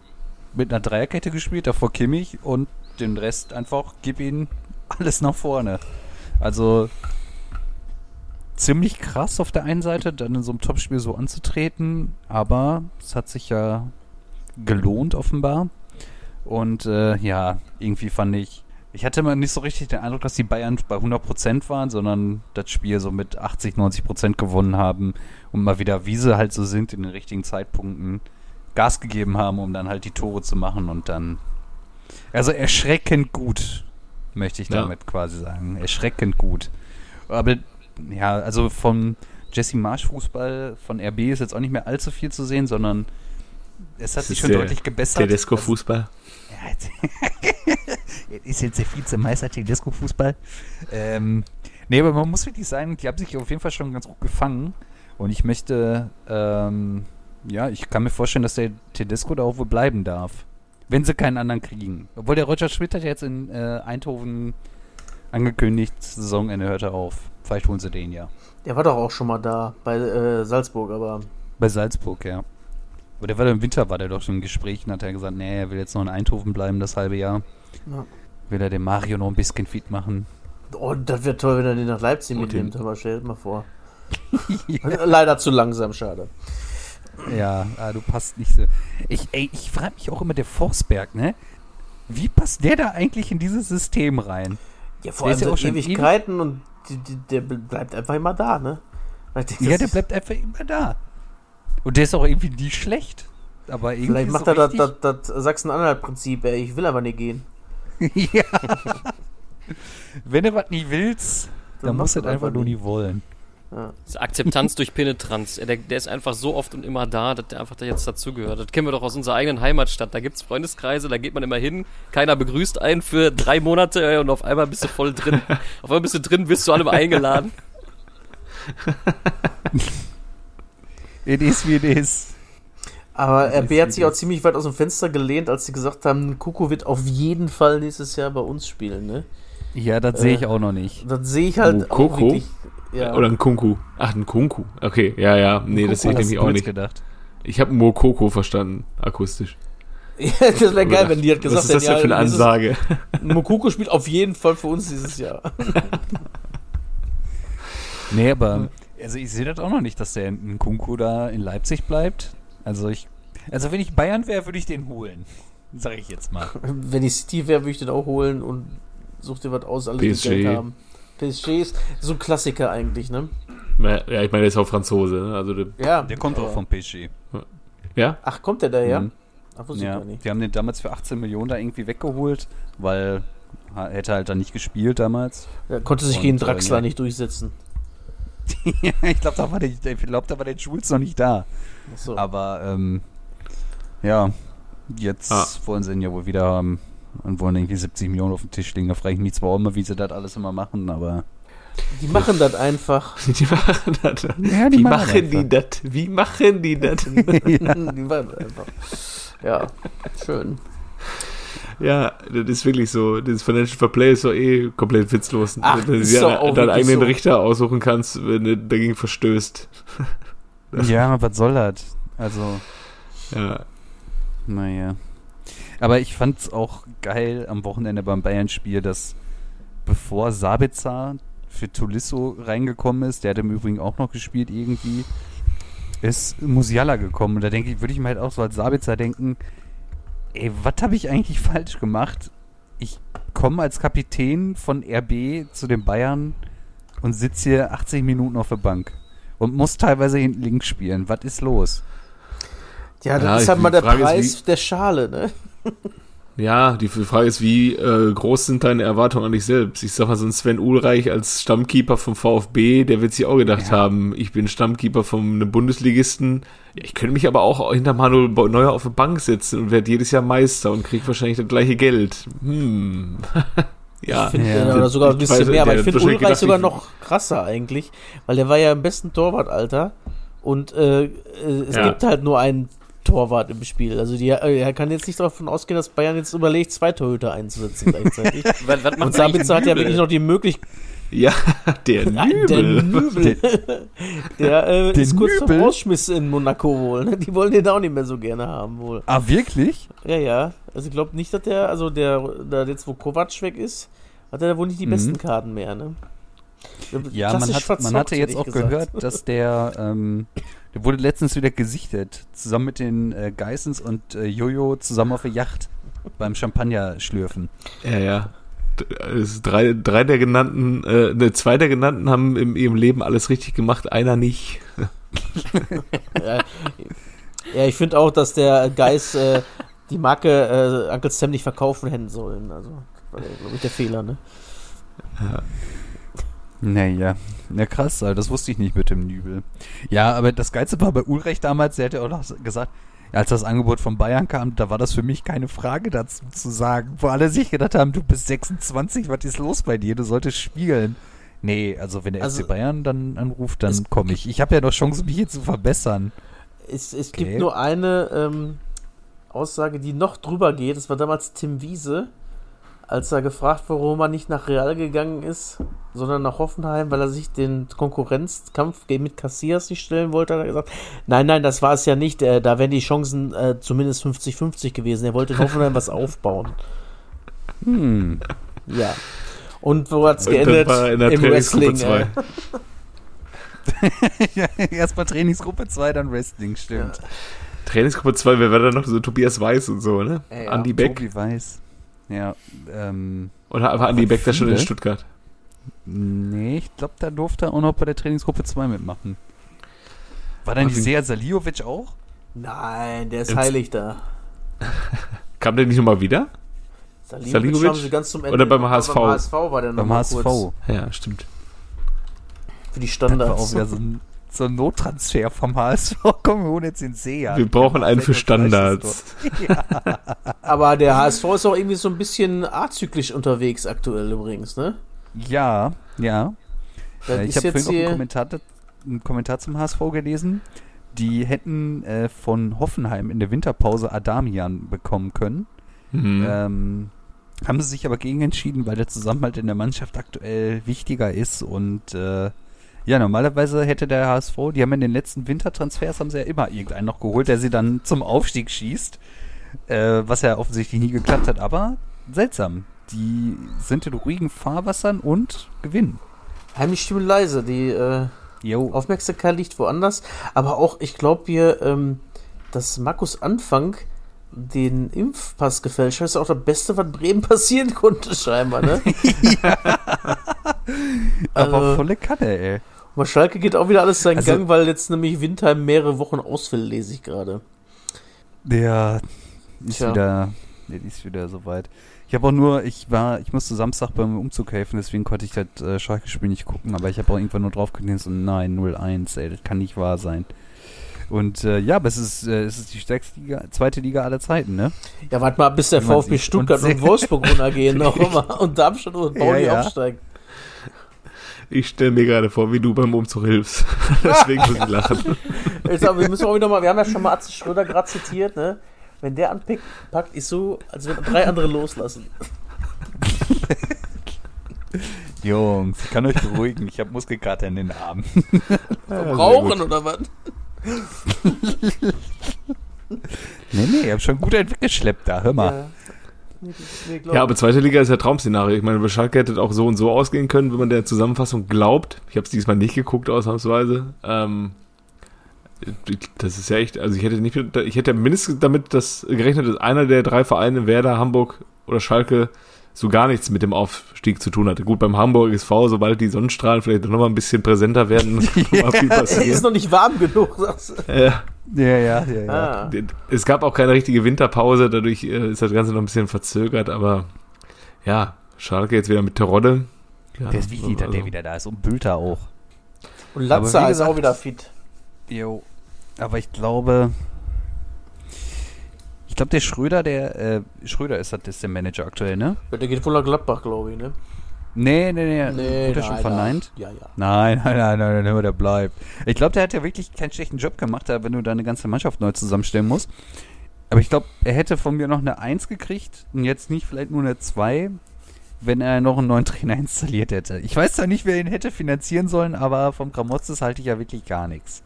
mit einer Dreierkette gespielt, davor Kimmich und den Rest einfach, gib ihnen alles nach vorne. Also ziemlich krass auf der einen Seite, dann in so einem Topspiel so anzutreten, aber es hat sich ja gelohnt offenbar. Und äh, ja, irgendwie fand ich, ich hatte mal nicht so richtig den Eindruck, dass die Bayern bei 100% waren, sondern das Spiel so mit 80, 90% gewonnen haben und mal wieder, wie sie halt so sind, in den richtigen Zeitpunkten Gas gegeben haben, um dann halt die Tore zu machen und dann, also erschreckend gut, möchte ich damit ja. quasi sagen. Erschreckend gut. Aber ja, also vom Jesse Marsch Fußball von RB ist jetzt auch nicht mehr allzu viel zu sehen, sondern es hat sich schon deutlich gebessert. Tedesco Fußball. Ja, ist jetzt der Vizemeister Tedesco Fußball. Ähm, nee, aber man muss wirklich sagen, die haben sich auf jeden Fall schon ganz gut gefangen. Und ich möchte, ähm, ja, ich kann mir vorstellen, dass der Tedesco da auch wohl bleiben darf. Wenn sie keinen anderen kriegen. Obwohl der Roger Schmidt hat ja jetzt in äh, Eindhoven angekündigt, Saisonende hört er auf. Vielleicht holen sie den ja. Der war doch auch schon mal da, bei äh, Salzburg, aber. Bei Salzburg, ja. Aber der war im Winter, war der doch schon im Gespräch und hat er gesagt, nee, er will jetzt noch in Eindhoven bleiben, das halbe Jahr. Ja. Will er den Mario noch ein bisschen fit machen. Oh, das wäre toll, wenn er den nach Leipzig mitnimmt, aber stell dir mal vor. ja. Leider zu langsam, schade. Ja, ah, du passt nicht so. Ich, ich frage mich auch immer, der Forsberg, ne? Wie passt der da eigentlich in dieses System rein? Ja, vor allem ja Ewigkeiten ewig und der bleibt einfach immer da, ne? Ja, der bleibt einfach immer da. Und der ist auch irgendwie nie schlecht. Aber irgendwie Vielleicht macht er das, das, das Sachsen-Anhalt-Prinzip, ey. Ich will aber nicht gehen. ja. Wenn du was nie willst, dann, dann musst du es einfach nur nie wollen. Ja. Akzeptanz durch Penetranz. Der, der, ist einfach so oft und immer da, dass der einfach da jetzt dazugehört. Das kennen wir doch aus unserer eigenen Heimatstadt. Da gibt es Freundeskreise, da geht man immer hin, keiner begrüßt einen für drei Monate und auf einmal bist du voll drin. auf einmal bist du drin, bist zu allem eingeladen. it is wie it is. Aber RB hat sich auch ziemlich weit aus dem Fenster gelehnt, als sie gesagt haben, Kuku wird auf jeden Fall nächstes Jahr bei uns spielen, ne? Ja, das äh, sehe ich auch noch nicht. Das sehe ich halt oh, auch wirklich. Ja. Oder ein Kunku. Ach, ein Kunku. Okay, ja, ja. Nee, Kunku das sehe ich nämlich auch nicht. Gedacht. Ich habe Mokoko verstanden, akustisch. ja, das wäre geil, wenn die hat gesagt. Was ist das denn für eine Ansage? Mokoko spielt auf jeden Fall für uns dieses Jahr. nee, aber also ich sehe das auch noch nicht, dass der ein Kunku da in Leipzig bleibt. Also ich, also wenn ich Bayern wäre, würde ich den holen. Sag ich jetzt mal. Wenn ich City wäre, würde ich den auch holen und such dir was aus, alle die Geld haben. PSG ist so ein Klassiker eigentlich, ne? Ja, ich meine, der ist auch Franzose, ne? Also der, ja, der kommt auch vom PSG. Ja? Ach, kommt der daher? Mhm. Ach, ja, die haben den damals für 18 Millionen da irgendwie weggeholt, weil er hätte halt dann nicht gespielt damals. Er konnte sich Und, gegen Draxler äh, nicht durchsetzen. ich glaube, da, war der, glaub, da war der Jules noch nicht da. So. Aber ähm, ja, jetzt ah. wollen sie ihn ja wohl wieder haben und wollen irgendwie 70 Millionen auf den Tisch legen. Da frage ich mich zwar auch immer, wie sie das alles immer machen, aber. Die machen das einfach. Die machen das. Ja, die wie machen, machen die das? Wie machen die das? ja. Die machen das einfach. Ja, schön. Ja, das ist wirklich so. Das Financial Fair Play ist doch eh komplett witzlos. Ach, wenn du dir deinen eigenen so. Richter aussuchen kannst, wenn du dagegen verstößt. ja, was soll das? Also. Ja. Naja. Aber ich fand es auch geil am Wochenende beim Bayern-Spiel, dass bevor Sabitzer für Tolisso reingekommen ist, der hat im Übrigen auch noch gespielt irgendwie, ist Musiala gekommen. Und da denke ich, würde ich mir halt auch so als Sabitzer denken, ey, was habe ich eigentlich falsch gemacht? Ich komme als Kapitän von RB zu den Bayern und sitze hier 80 Minuten auf der Bank und muss teilweise hinten links spielen. Was ist los? Ja, das ja, ist halt mal der Preis ist, der Schale, ne? Ja, die Frage ist, wie äh, groß sind deine Erwartungen an dich selbst? Ich sag mal, so ein Sven Ulreich als Stammkeeper vom VfB, der wird sich auch gedacht ja. haben, ich bin Stammkeeper von einem Bundesligisten. Ja, ich könnte mich aber auch hinter Manuel Neuer auf der Bank setzen und werde jedes Jahr Meister und kriege wahrscheinlich das gleiche Geld. Hm. ja, ich finde ja, oder sogar ein bisschen weiß, mehr, aber ich finde Ulreich sogar noch krasser eigentlich, weil der war ja im besten Torwartalter und äh, äh es ja. gibt halt nur einen Torwart im Spiel. Also die, äh, er kann jetzt nicht davon ausgehen, dass Bayern jetzt überlegt, zwei Torhüter einzusetzen gleichzeitig. was, was Und Sabitzer hat ja wirklich noch die Möglichkeit. Ja, der Nübel. Der Nübel. Der, äh, ist kurz Nübel? zum Ausschmiss in Monaco wohl. Ne? Die wollen den auch nicht mehr so gerne haben wohl. Ah, wirklich? Ja, ja. Also ich glaube nicht, dass der, also der, der jetzt wo Kovac weg ist, hat er wohl nicht die mhm. besten Karten mehr, ne? Ja, man, hat, man hatte jetzt auch gesagt. gehört, dass der, ähm, der wurde letztens wieder gesichtet, zusammen mit den äh, Geissens und äh, Jojo zusammen auf der Yacht beim Champagner schlürfen. Ja, ja. Drei, drei der genannten, äh, ne, zwei der genannten haben in ihrem Leben alles richtig gemacht, einer nicht. ja, ja, ich finde auch, dass der Geiss äh, die Marke äh, Uncle Sam nicht verkaufen hätten sollen. Also, war, glaube ich, der Fehler, ne? Ja. Naja, na krass, das wusste ich nicht mit dem Nübel. Ja, aber das Geilste war bei Ulreich damals, der hat ja auch noch gesagt, als das Angebot von Bayern kam, da war das für mich keine Frage dazu zu sagen, wo alle sich gedacht haben, du bist 26, was ist los bei dir, du solltest spielen. Nee, also wenn der also, FC Bayern dann anruft, dann komme ich. Ich habe ja noch Chancen, mich hier zu verbessern. Es, es okay. gibt nur eine ähm, Aussage, die noch drüber geht, das war damals Tim Wiese, als er gefragt wurde, warum er nicht nach Real gegangen ist, sondern nach Hoffenheim, weil er sich den Konkurrenzkampf mit Cassias nicht stellen wollte, hat er gesagt, nein, nein, das war es ja nicht, äh, da wären die Chancen äh, zumindest 50-50 gewesen. Er wollte in Hoffenheim was aufbauen. Hm. Ja. Und wo hat es geendet? Im Wrestling. Äh. ja, Erstmal Trainingsgruppe 2, dann Wrestling, stimmt. Ja. Trainingsgruppe 2, wer war da noch so? Tobias Weiß und so, ne? Ja, Andi Beck. Tobi Weiß. Ja, ähm. Oder war Andi Beck da schon in Stuttgart? Nee, ich glaube, da durfte er auch noch bei der Trainingsgruppe 2 mitmachen. War dann nicht Seja Saliovic auch? Nein, der ist Jetzt. heilig da. Kam der nicht nochmal wieder? Saliovic, haben sie ganz zum Ende. Oder beim HSV? Beim HSV war der noch Beim HSV. Kurz. Ja, stimmt. Für die Standards. Das war auch wieder so ein, so ein Nottransfer vom HSV. Komm, wir holen jetzt den Seher. Wir brauchen einen für Standards. ja. Aber der HSV ist auch irgendwie so ein bisschen azyklisch unterwegs aktuell übrigens, ne? Ja, ja. Das ich habe vorhin auch einen Kommentar, einen Kommentar zum HSV gelesen. Die hätten äh, von Hoffenheim in der Winterpause Adamian bekommen können. Mhm. Ähm, haben sie sich aber gegen entschieden, weil der Zusammenhalt in der Mannschaft aktuell wichtiger ist und äh, ja, normalerweise hätte der HSV, die haben in den letzten Wintertransfers haben sie ja immer irgendeinen noch geholt, der sie dann zum Aufstieg schießt, äh, was ja offensichtlich nie geklappt hat, aber seltsam. Die sind in ruhigen Fahrwassern und gewinnen. Heimlich stimme leise, die äh, Aufmerksamkeit liegt woanders, aber auch, ich glaube, wir, ähm, dass Markus Anfang den Impfpass gefälscht hat, ist auch das Beste, was Bremen passieren konnte, scheinbar, ne? ja. Aber also, volle Kanne, ey. Aber Schalke geht auch wieder alles seinen also, Gang, weil jetzt nämlich Windheim mehrere Wochen ausfällt, lese ich gerade. Der ist Tja. wieder, der ist wieder soweit. Ich habe auch nur, ich war, ich musste Samstag beim Umzug helfen, deswegen konnte ich das äh, Schalke-Spiel nicht gucken, aber ich habe auch irgendwann nur drauf gelesen, so nein, 0-1, ey, das kann nicht wahr sein. Und äh, ja, aber es ist, äh, es ist die stärkste Liga, zweite Liga aller Zeiten, ne? Ja, warte mal, bis der VfB Stuttgart und, und Wolfsburg runtergehen noch immer und Darmstadt und Pauli ja, ja. aufsteigen. Ich stelle mir gerade vor, wie du beim Umzug hilfst. Deswegen muss ich lachen. Ich sag, wir müssen auch wieder mal, wir haben ja schon mal Atze Schröder gerade zitiert, ne? Wenn der anpackt, packt, ist so, als wenn drei andere loslassen. Jungs, ich kann euch beruhigen, ich habe Muskelkater in den Armen. Verbrauchen oder was? nee, nee, ich habe schon gut entgeschleppt da, hör mal. Ja. Aber zweite Liga ist ja Traum-Szenario. Ich meine, bei Schalke hätte auch so und so ausgehen können, wenn man der Zusammenfassung glaubt. Ich habe es diesmal nicht geguckt, ausnahmsweise. Ähm, das ist ja echt, also ich hätte nicht, ich hätte mindestens damit das gerechnet, dass einer der drei Vereine, Werder, Hamburg oder Schalke, so gar nichts mit dem Aufstieg zu tun hatte. Gut, beim Hamburg SV, sobald die Sonnenstrahlen vielleicht noch mal ein bisschen präsenter werden, ja, viel passieren. ist noch nicht warm genug, sagst du. Ja. Ja, ja, ja, ja. Ah. Es gab auch keine richtige Winterpause, dadurch äh, ist das Ganze noch ein bisschen verzögert, aber ja, Schalke jetzt wieder mit Terodde. Ja, der ist wichtig, also, dass der wieder da ist und Bülter auch. Und Latza ist auch wieder fit. Jo, aber ich glaube, ich glaube, der Schröder, der, äh, Schröder ist, das ist der Manager aktuell, ne? Ja, der geht wohl nach Gladbach, glaube ich, ne? Nee, nee, nee. nee Wurde er schon verneint? Ja, ja. Nein, nein, nein, nein, nein, der bleibt. Ich glaube, der hat ja wirklich keinen schlechten Job gemacht, wenn du deine ganze Mannschaft neu zusammenstellen musst. Aber ich glaube, er hätte von mir noch eine 1 gekriegt und jetzt nicht vielleicht nur eine 2, wenn er noch einen neuen Trainer installiert hätte. Ich weiß zwar nicht, wer ihn hätte finanzieren sollen, aber vom Gramotzes halte ich ja wirklich gar nichts.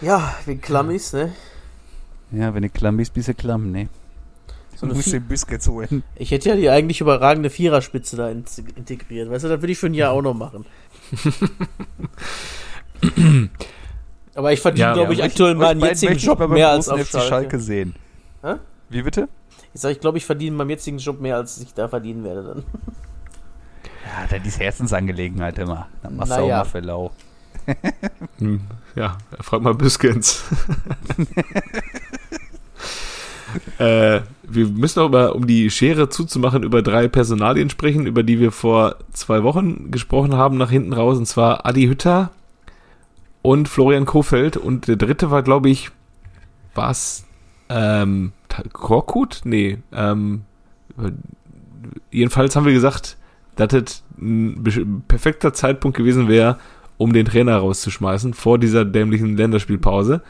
Ja, wie Klammis, ne? Ja, wenn du klamm bist, bist du klamm, ne? So du musst den Biscuits holen. Ich hätte ja die eigentlich überragende Viererspitze da integriert. Weißt du, das würde ich für ein Jahr auch noch machen. Aber ich verdiene, ja, glaube ich, aktuell meinen jetzigen Job mehr als auf Schalke. Schalke sehen. Hä? Wie bitte? Ich sage, ich glaube, ich verdiene meinem jetzigen Job mehr, als ich da verdienen werde dann. Ja, das ist Herzensangelegenheit immer. Dann machst naja. du auch mal für lau. Hm, ja, frag mal Biskins. Äh, wir müssen auch über, um die Schere zuzumachen, über drei Personalien sprechen, über die wir vor zwei Wochen gesprochen haben, nach hinten raus, und zwar Adi Hütter und Florian Kofeld. Und der dritte war, glaube ich, was? Ähm, Korkut? Nee, ähm, jedenfalls haben wir gesagt, dass das ein perfekter Zeitpunkt gewesen wäre, um den Trainer rauszuschmeißen vor dieser dämlichen Länderspielpause.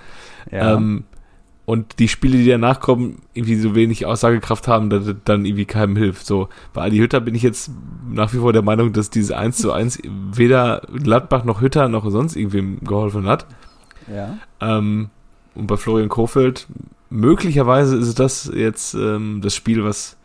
Ja. Ähm, und die Spiele, die danach kommen, irgendwie so wenig Aussagekraft haben, dass das dann irgendwie keinem hilft. So, bei Adi Hütter bin ich jetzt nach wie vor der Meinung, dass dieses 1 zu 1 weder Gladbach noch Hütter noch sonst irgendwem geholfen hat. Ja. Ähm, und bei Florian Kofeld, möglicherweise ist das jetzt ähm, das Spiel, was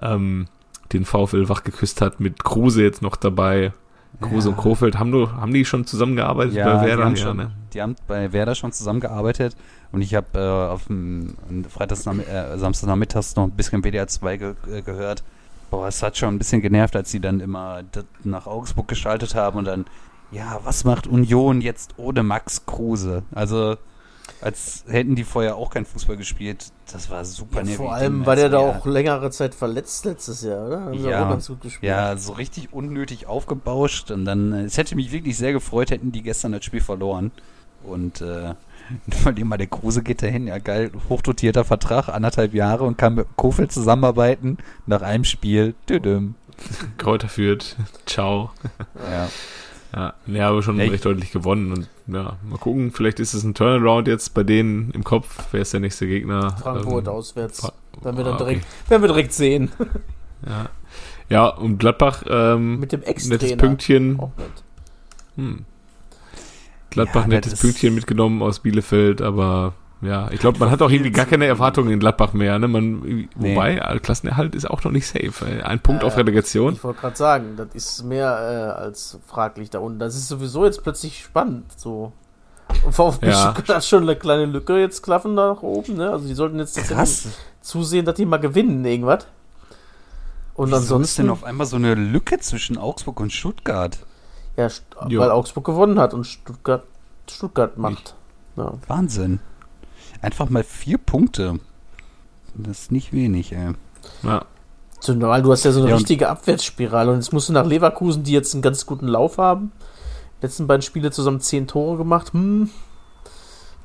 ähm, den VfL wach geküsst hat, mit Kruse jetzt noch dabei. Kruse ja. und Kofeld, haben, du, haben die schon zusammengearbeitet ja, bei Werder? Die haben, schon, ne? die haben bei Werder schon zusammengearbeitet und ich habe äh, auf dem Freitags äh, Samstagnachmittags noch ein bisschen WDR 2 ge äh, gehört Boah, es hat schon ein bisschen genervt, als sie dann immer nach Augsburg geschaltet haben und dann, ja, was macht Union jetzt ohne Max Kruse? Also, als hätten die vorher auch kein Fußball gespielt. Das war super ja, Vor allem war der da auch längere Zeit verletzt letztes Jahr, oder? Haben ja, ja, so richtig unnötig aufgebauscht. Und dann, es hätte mich wirklich sehr gefreut, hätten die gestern das Spiel verloren. Und äh, weil mal der Kruse geht dahin, ja geil, hochdotierter Vertrag, anderthalb Jahre und kann mit Kofeld zusammenarbeiten. Nach einem Spiel, tüdüm. Kräuter führt, ciao. Ja. Ja, ja, aber schon Echt? recht deutlich gewonnen. Und ja, mal gucken, vielleicht ist es ein Turnaround jetzt bei denen im Kopf. Wer ist der nächste Gegner? Frankfurt ähm, auswärts. Fra werden wir dann ah, direkt, okay. werden wir direkt sehen. Ja. Ja, und Gladbach ähm, mit dem ex nettes Pünktchen. Hm. Gladbach ja, nettes Pünktchen mitgenommen aus Bielefeld, aber ja, ich glaube, man hat auch irgendwie gar keine Erwartungen in Gladbach mehr. Ne? Man, nee. Wobei, Klassenerhalt ist auch noch nicht safe. Ein Punkt äh, auf Relegation. Ich wollte gerade sagen, das ist mehr äh, als fraglich da unten. Das ist sowieso jetzt plötzlich spannend. So. Und VfB ja. hat schon eine kleine Lücke jetzt klaffen da nach oben. Ne? Also die sollten jetzt zusehen, dass die mal gewinnen, irgendwas. Und Wieso ansonsten. ist denn auf einmal so eine Lücke zwischen Augsburg und Stuttgart? Ja, jo. weil Augsburg gewonnen hat und Stuttgart Stuttgart macht. Ja. Wahnsinn. Einfach mal vier Punkte. Das ist nicht wenig, ey. Ja. Zumal du hast ja so eine ja, richtige Abwärtsspirale und jetzt musst du nach Leverkusen, die jetzt einen ganz guten Lauf haben. Letzten beiden Spiele zusammen zehn Tore gemacht. Hm.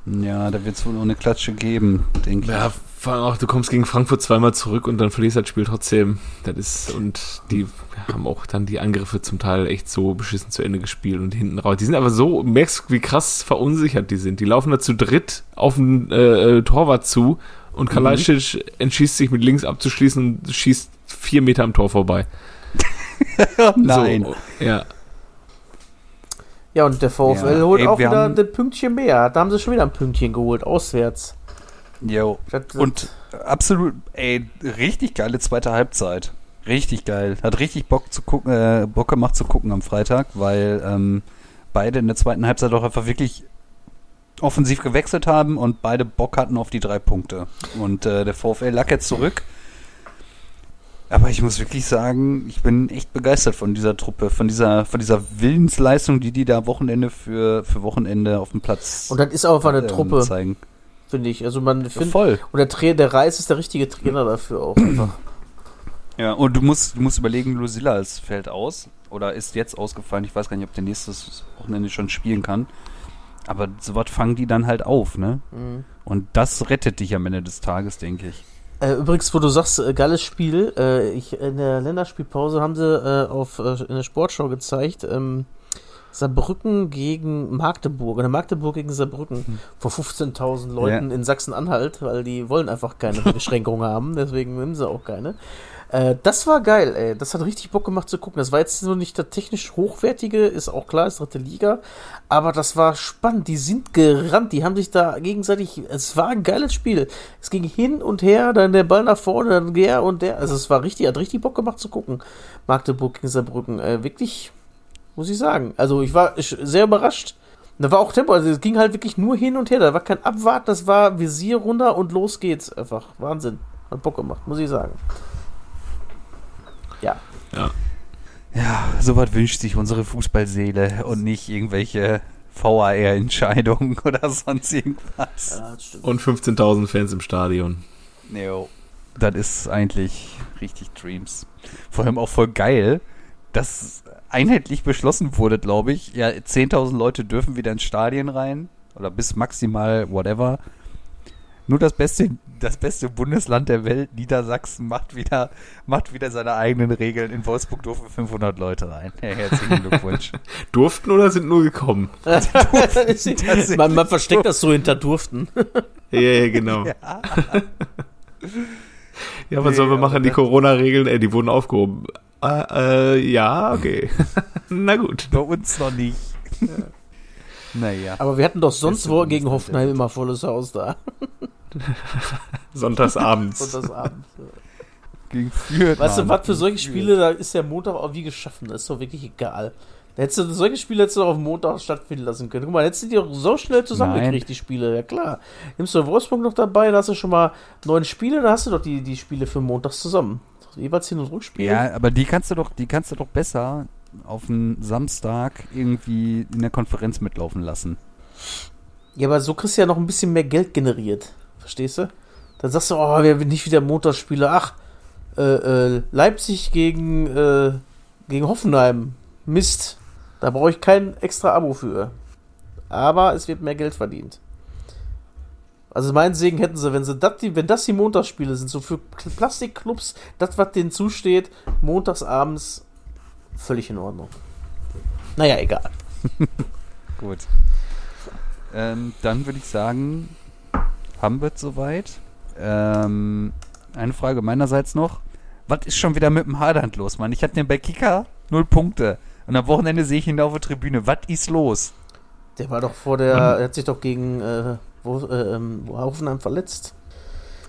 Ja, da wird es wohl noch eine Klatsche geben, denke ja, ich. Vor allem auch, du kommst gegen Frankfurt zweimal zurück und dann verlierst das Spiel trotzdem. Das ist, und die haben auch dann die Angriffe zum Teil echt so beschissen zu Ende gespielt und hinten raus. Die sind aber so, merkst wie krass verunsichert die sind. Die laufen da zu dritt auf den äh, äh Torwart zu und Kalajdzic mhm. entschließt sich mit links abzuschließen und schießt vier Meter am Tor vorbei. Nein. So, ja. Ja, und der VfL ja. holt Ey, auch wieder ein Pünktchen mehr. Da haben sie schon wieder ein Pünktchen geholt, auswärts. Jo. Und absolut, ey, richtig geile zweite Halbzeit. Richtig geil. Hat richtig Bock zu gucken, äh, Bock gemacht zu gucken am Freitag, weil ähm, beide in der zweiten Halbzeit auch einfach wirklich offensiv gewechselt haben und beide Bock hatten auf die drei Punkte. Und äh, der VfL lag jetzt zurück. Aber ich muss wirklich sagen, ich bin echt begeistert von dieser Truppe, von dieser, von dieser Willensleistung, die die da Wochenende für, für Wochenende auf dem Platz Und das ist auch eine äh, Truppe, zeigen finde ich. Also man findet. Voll. Und der, Tra der Reis ist der richtige Trainer dafür auch einfach. Ja, und du musst, du musst überlegen, Lucilla ist fällt aus oder ist jetzt ausgefallen. Ich weiß gar nicht, ob der nächstes Wochenende schon spielen kann. Aber sowas fangen die dann halt auf, ne? Mhm. Und das rettet dich am Ende des Tages, denke ich. Äh, übrigens, wo du sagst, äh, geiles Spiel, äh, ich, in der Länderspielpause haben sie äh, auf, äh, in der Sportschau gezeigt, ähm, Saarbrücken gegen Magdeburg oder Magdeburg gegen Saarbrücken hm. vor 15.000 Leuten ja. in Sachsen-Anhalt, weil die wollen einfach keine Beschränkungen haben, deswegen nehmen sie auch keine. Äh, das war geil, ey. Das hat richtig Bock gemacht zu gucken. Das war jetzt nur nicht der technisch hochwertige, ist auch klar, ist dritte Liga, aber das war spannend. Die sind gerannt, die haben sich da gegenseitig, es war ein geiles Spiel. Es ging hin und her, dann der Ball nach vorne, dann der und der. Also es war richtig, hat richtig Bock gemacht zu gucken. Magdeburg gegen Saarbrücken, äh, wirklich muss ich sagen. Also ich war sehr überrascht. Da war auch Tempo, also es ging halt wirklich nur hin und her. Da war kein Abwarten, das war Visier runter und los geht's einfach. Wahnsinn. Hat Bock gemacht, muss ich sagen. Ja. Ja. Ja, sowas wünscht sich unsere Fußballseele und nicht irgendwelche VAR-Entscheidungen oder sonst irgendwas. Ja, und 15.000 Fans im Stadion. Jo, das ist eigentlich richtig Dreams. Vor allem auch voll geil, dass einheitlich beschlossen wurde, glaube ich, ja, 10.000 Leute dürfen wieder ins Stadion rein oder bis maximal whatever. Nur das beste, das beste Bundesland der Welt, Niedersachsen, macht wieder, macht wieder seine eigenen Regeln. In Wolfsburg durften 500 Leute rein. Herzlichen Glückwunsch. durften oder sind nur gekommen? durften, man, man, versteckt das so hinter durften. ja, ja, genau. Ja. Ja, was nee, sollen wir machen? Die Corona-Regeln, ey, die wurden aufgehoben. Äh, äh, ja, okay. Na gut. Bei uns noch nicht. Ja. Naja. Aber wir hatten doch sonst wo gegen Hoffenheim immer volles Haus da. Sonntagsabends. Sonntagsabends. Gegen Fürth. Weißt du, was für solche Spiele, da ist der Montag auch wie geschaffen. Das ist doch wirklich egal. Da hättest du solche Spiele hättest du auf Montag stattfinden lassen können. Guck mal, hättest du die auch so schnell zusammengekriegt, die Spiele. Ja klar. Nimmst du Wolfsburg noch dabei, da hast du schon mal neun Spiele, da hast du doch die, die Spiele für montags zusammen. Jeweils Hin- und Rückspiel. Ja, aber die kannst du doch, die kannst du doch besser auf einen Samstag irgendwie in der Konferenz mitlaufen lassen. Ja, aber so kriegst du ja noch ein bisschen mehr Geld generiert. Verstehst du? Dann sagst du, oh, wir nicht wieder Montagsspiele. Ach, äh, äh, Leipzig gegen, äh, gegen Hoffenheim. Mist. Da brauche ich kein extra Abo für. Aber es wird mehr Geld verdient. Also meinen Segen hätten sie, wenn sie das, die, wenn das die Montagsspiele sind, so für Plastikclubs, das, was denen zusteht, montagsabends völlig in Ordnung. Naja, egal. Gut. Ähm, dann würde ich sagen, haben wir es soweit. Ähm, eine Frage meinerseits noch. Was ist schon wieder mit dem Haaland los, Mann? Ich hatte den bei Kika null Punkte. Und am Wochenende sehe ich ihn da auf der Tribüne. Was ist los? Der war doch vor der, er hat sich doch gegen äh, wo, äh, ähm, Hoffenheim verletzt.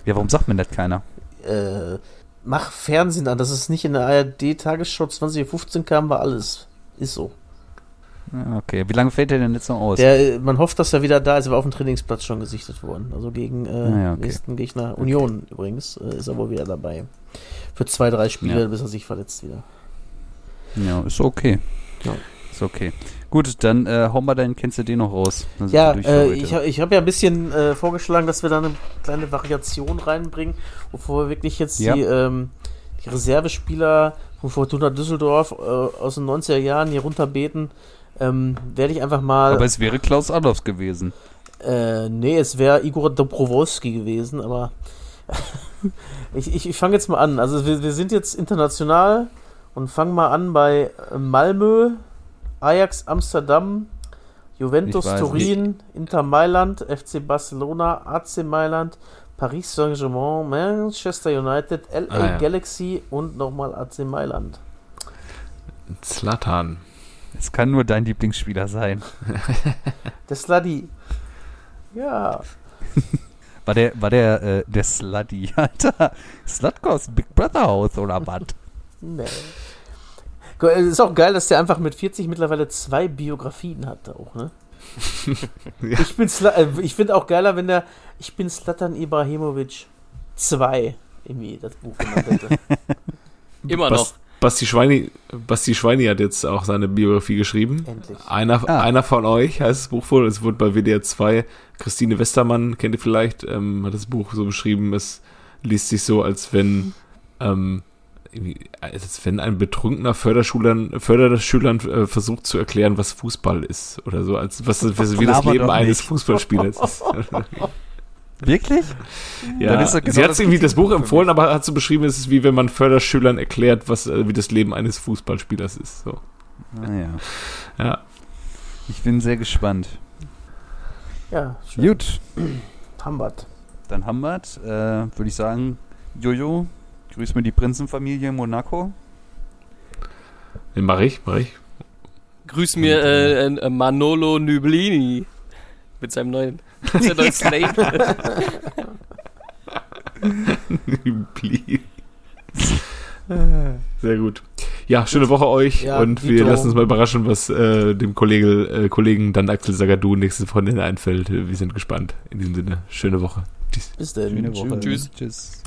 Ja, warum sagt mir das keiner? Äh, mach Fernsehen an, dass es nicht in der ARD-Tagesschau 2015 kam, war alles. Ist so. Okay, wie lange fällt der denn jetzt noch aus? Der, man hofft, dass er wieder da ist, aber auf dem Trainingsplatz schon gesichtet worden. Also gegen äh, Ah ja, okay. nächsten Gegner Union übrigens äh, ist er wohl wieder dabei. Für zwei, drei Spiele, Ja. bis er sich verletzt wieder. Ja, ist okay. Ja. Ist okay. Gut, dann äh, hau mal deinen kennst du den noch raus. Ja, äh, ich, ich habe ja ein bisschen äh, vorgeschlagen, dass wir da eine kleine Variation reinbringen, bevor wir wirklich jetzt Ja. die, ähm, die Reservespieler von Fortuna Düsseldorf äh, aus den 90er Jahren hier runterbeten. Ähm, werde ich einfach mal. Aber es wäre Klaus Adolfs gewesen. Äh, nee, es wäre Igor Dobrowolski gewesen, aber ich, ich, ich fange jetzt mal an. Also wir, wir sind jetzt international und fangen mal an bei Malmö, Ajax Amsterdam, Juventus Turin, Inter Mailand, FC Barcelona, AC Mailand, Paris Saint-Germain, Manchester United, LA Ah, ja. Galaxy und nochmal AC Mailand. Zlatan. Es kann nur dein Lieblingsspieler sein. Der Sluddy. Ja. War der, war der, äh, der Slutty, Alter. Slutkos Big Brother House oder was? Nee. Ist auch geil, dass der einfach mit 40 mittlerweile zwei Biografien hat auch, ne? Ja. Ich bin äh, ich finde auch geiler, wenn der Ich bin Slatan Ibrahimovic 2 irgendwie das Buch genannt hätte. Immer noch. Basti Schweini, Basti Schweini hat jetzt auch seine Biografie geschrieben. Endlich. Einer, Ah. einer von euch heißt das Buch wohl. Es wurde bei WDR 2. Christine Westermann, kennt ihr vielleicht, ähm, hat das Buch so beschrieben. Es liest sich so, als wenn, ähm, als wenn ein betrunkener Förderschülern, Förderschülern äh, versucht zu erklären, was Fußball ist. Oder so, als was, was wie das Leben eines. Fußballspielers ist. Wirklich? Ja, Dann ist das genau sie hat das irgendwie das Buch empfohlen, aber hat so beschrieben, es ist wie wenn man Förderschülern erklärt, was, äh, wie das Leben eines Fußballspielers ist. So. Naja. Ja. Ich bin sehr gespannt. Ja, schön. Gut, Hambert. dann wir äh, Würde ich sagen, Jojo, grüß mir die Prinzenfamilie in Monaco. Den mach ich, mach ich. Grüß mir äh, äh, Manolo Nublini mit seinem neuen, mit seinem neuen Slate. Please. Sehr gut. Ja, schöne Woche euch Ja, und wir Dito. lassen uns mal überraschen, was äh, dem Kollege, äh, Kollegen dann Axel Sagadou nächstes Wochenende einfällt. Wir sind gespannt. In diesem Sinne, schöne Woche. Tschüss. Bis dann. Schöne Woche. Tschüss. Tschüss.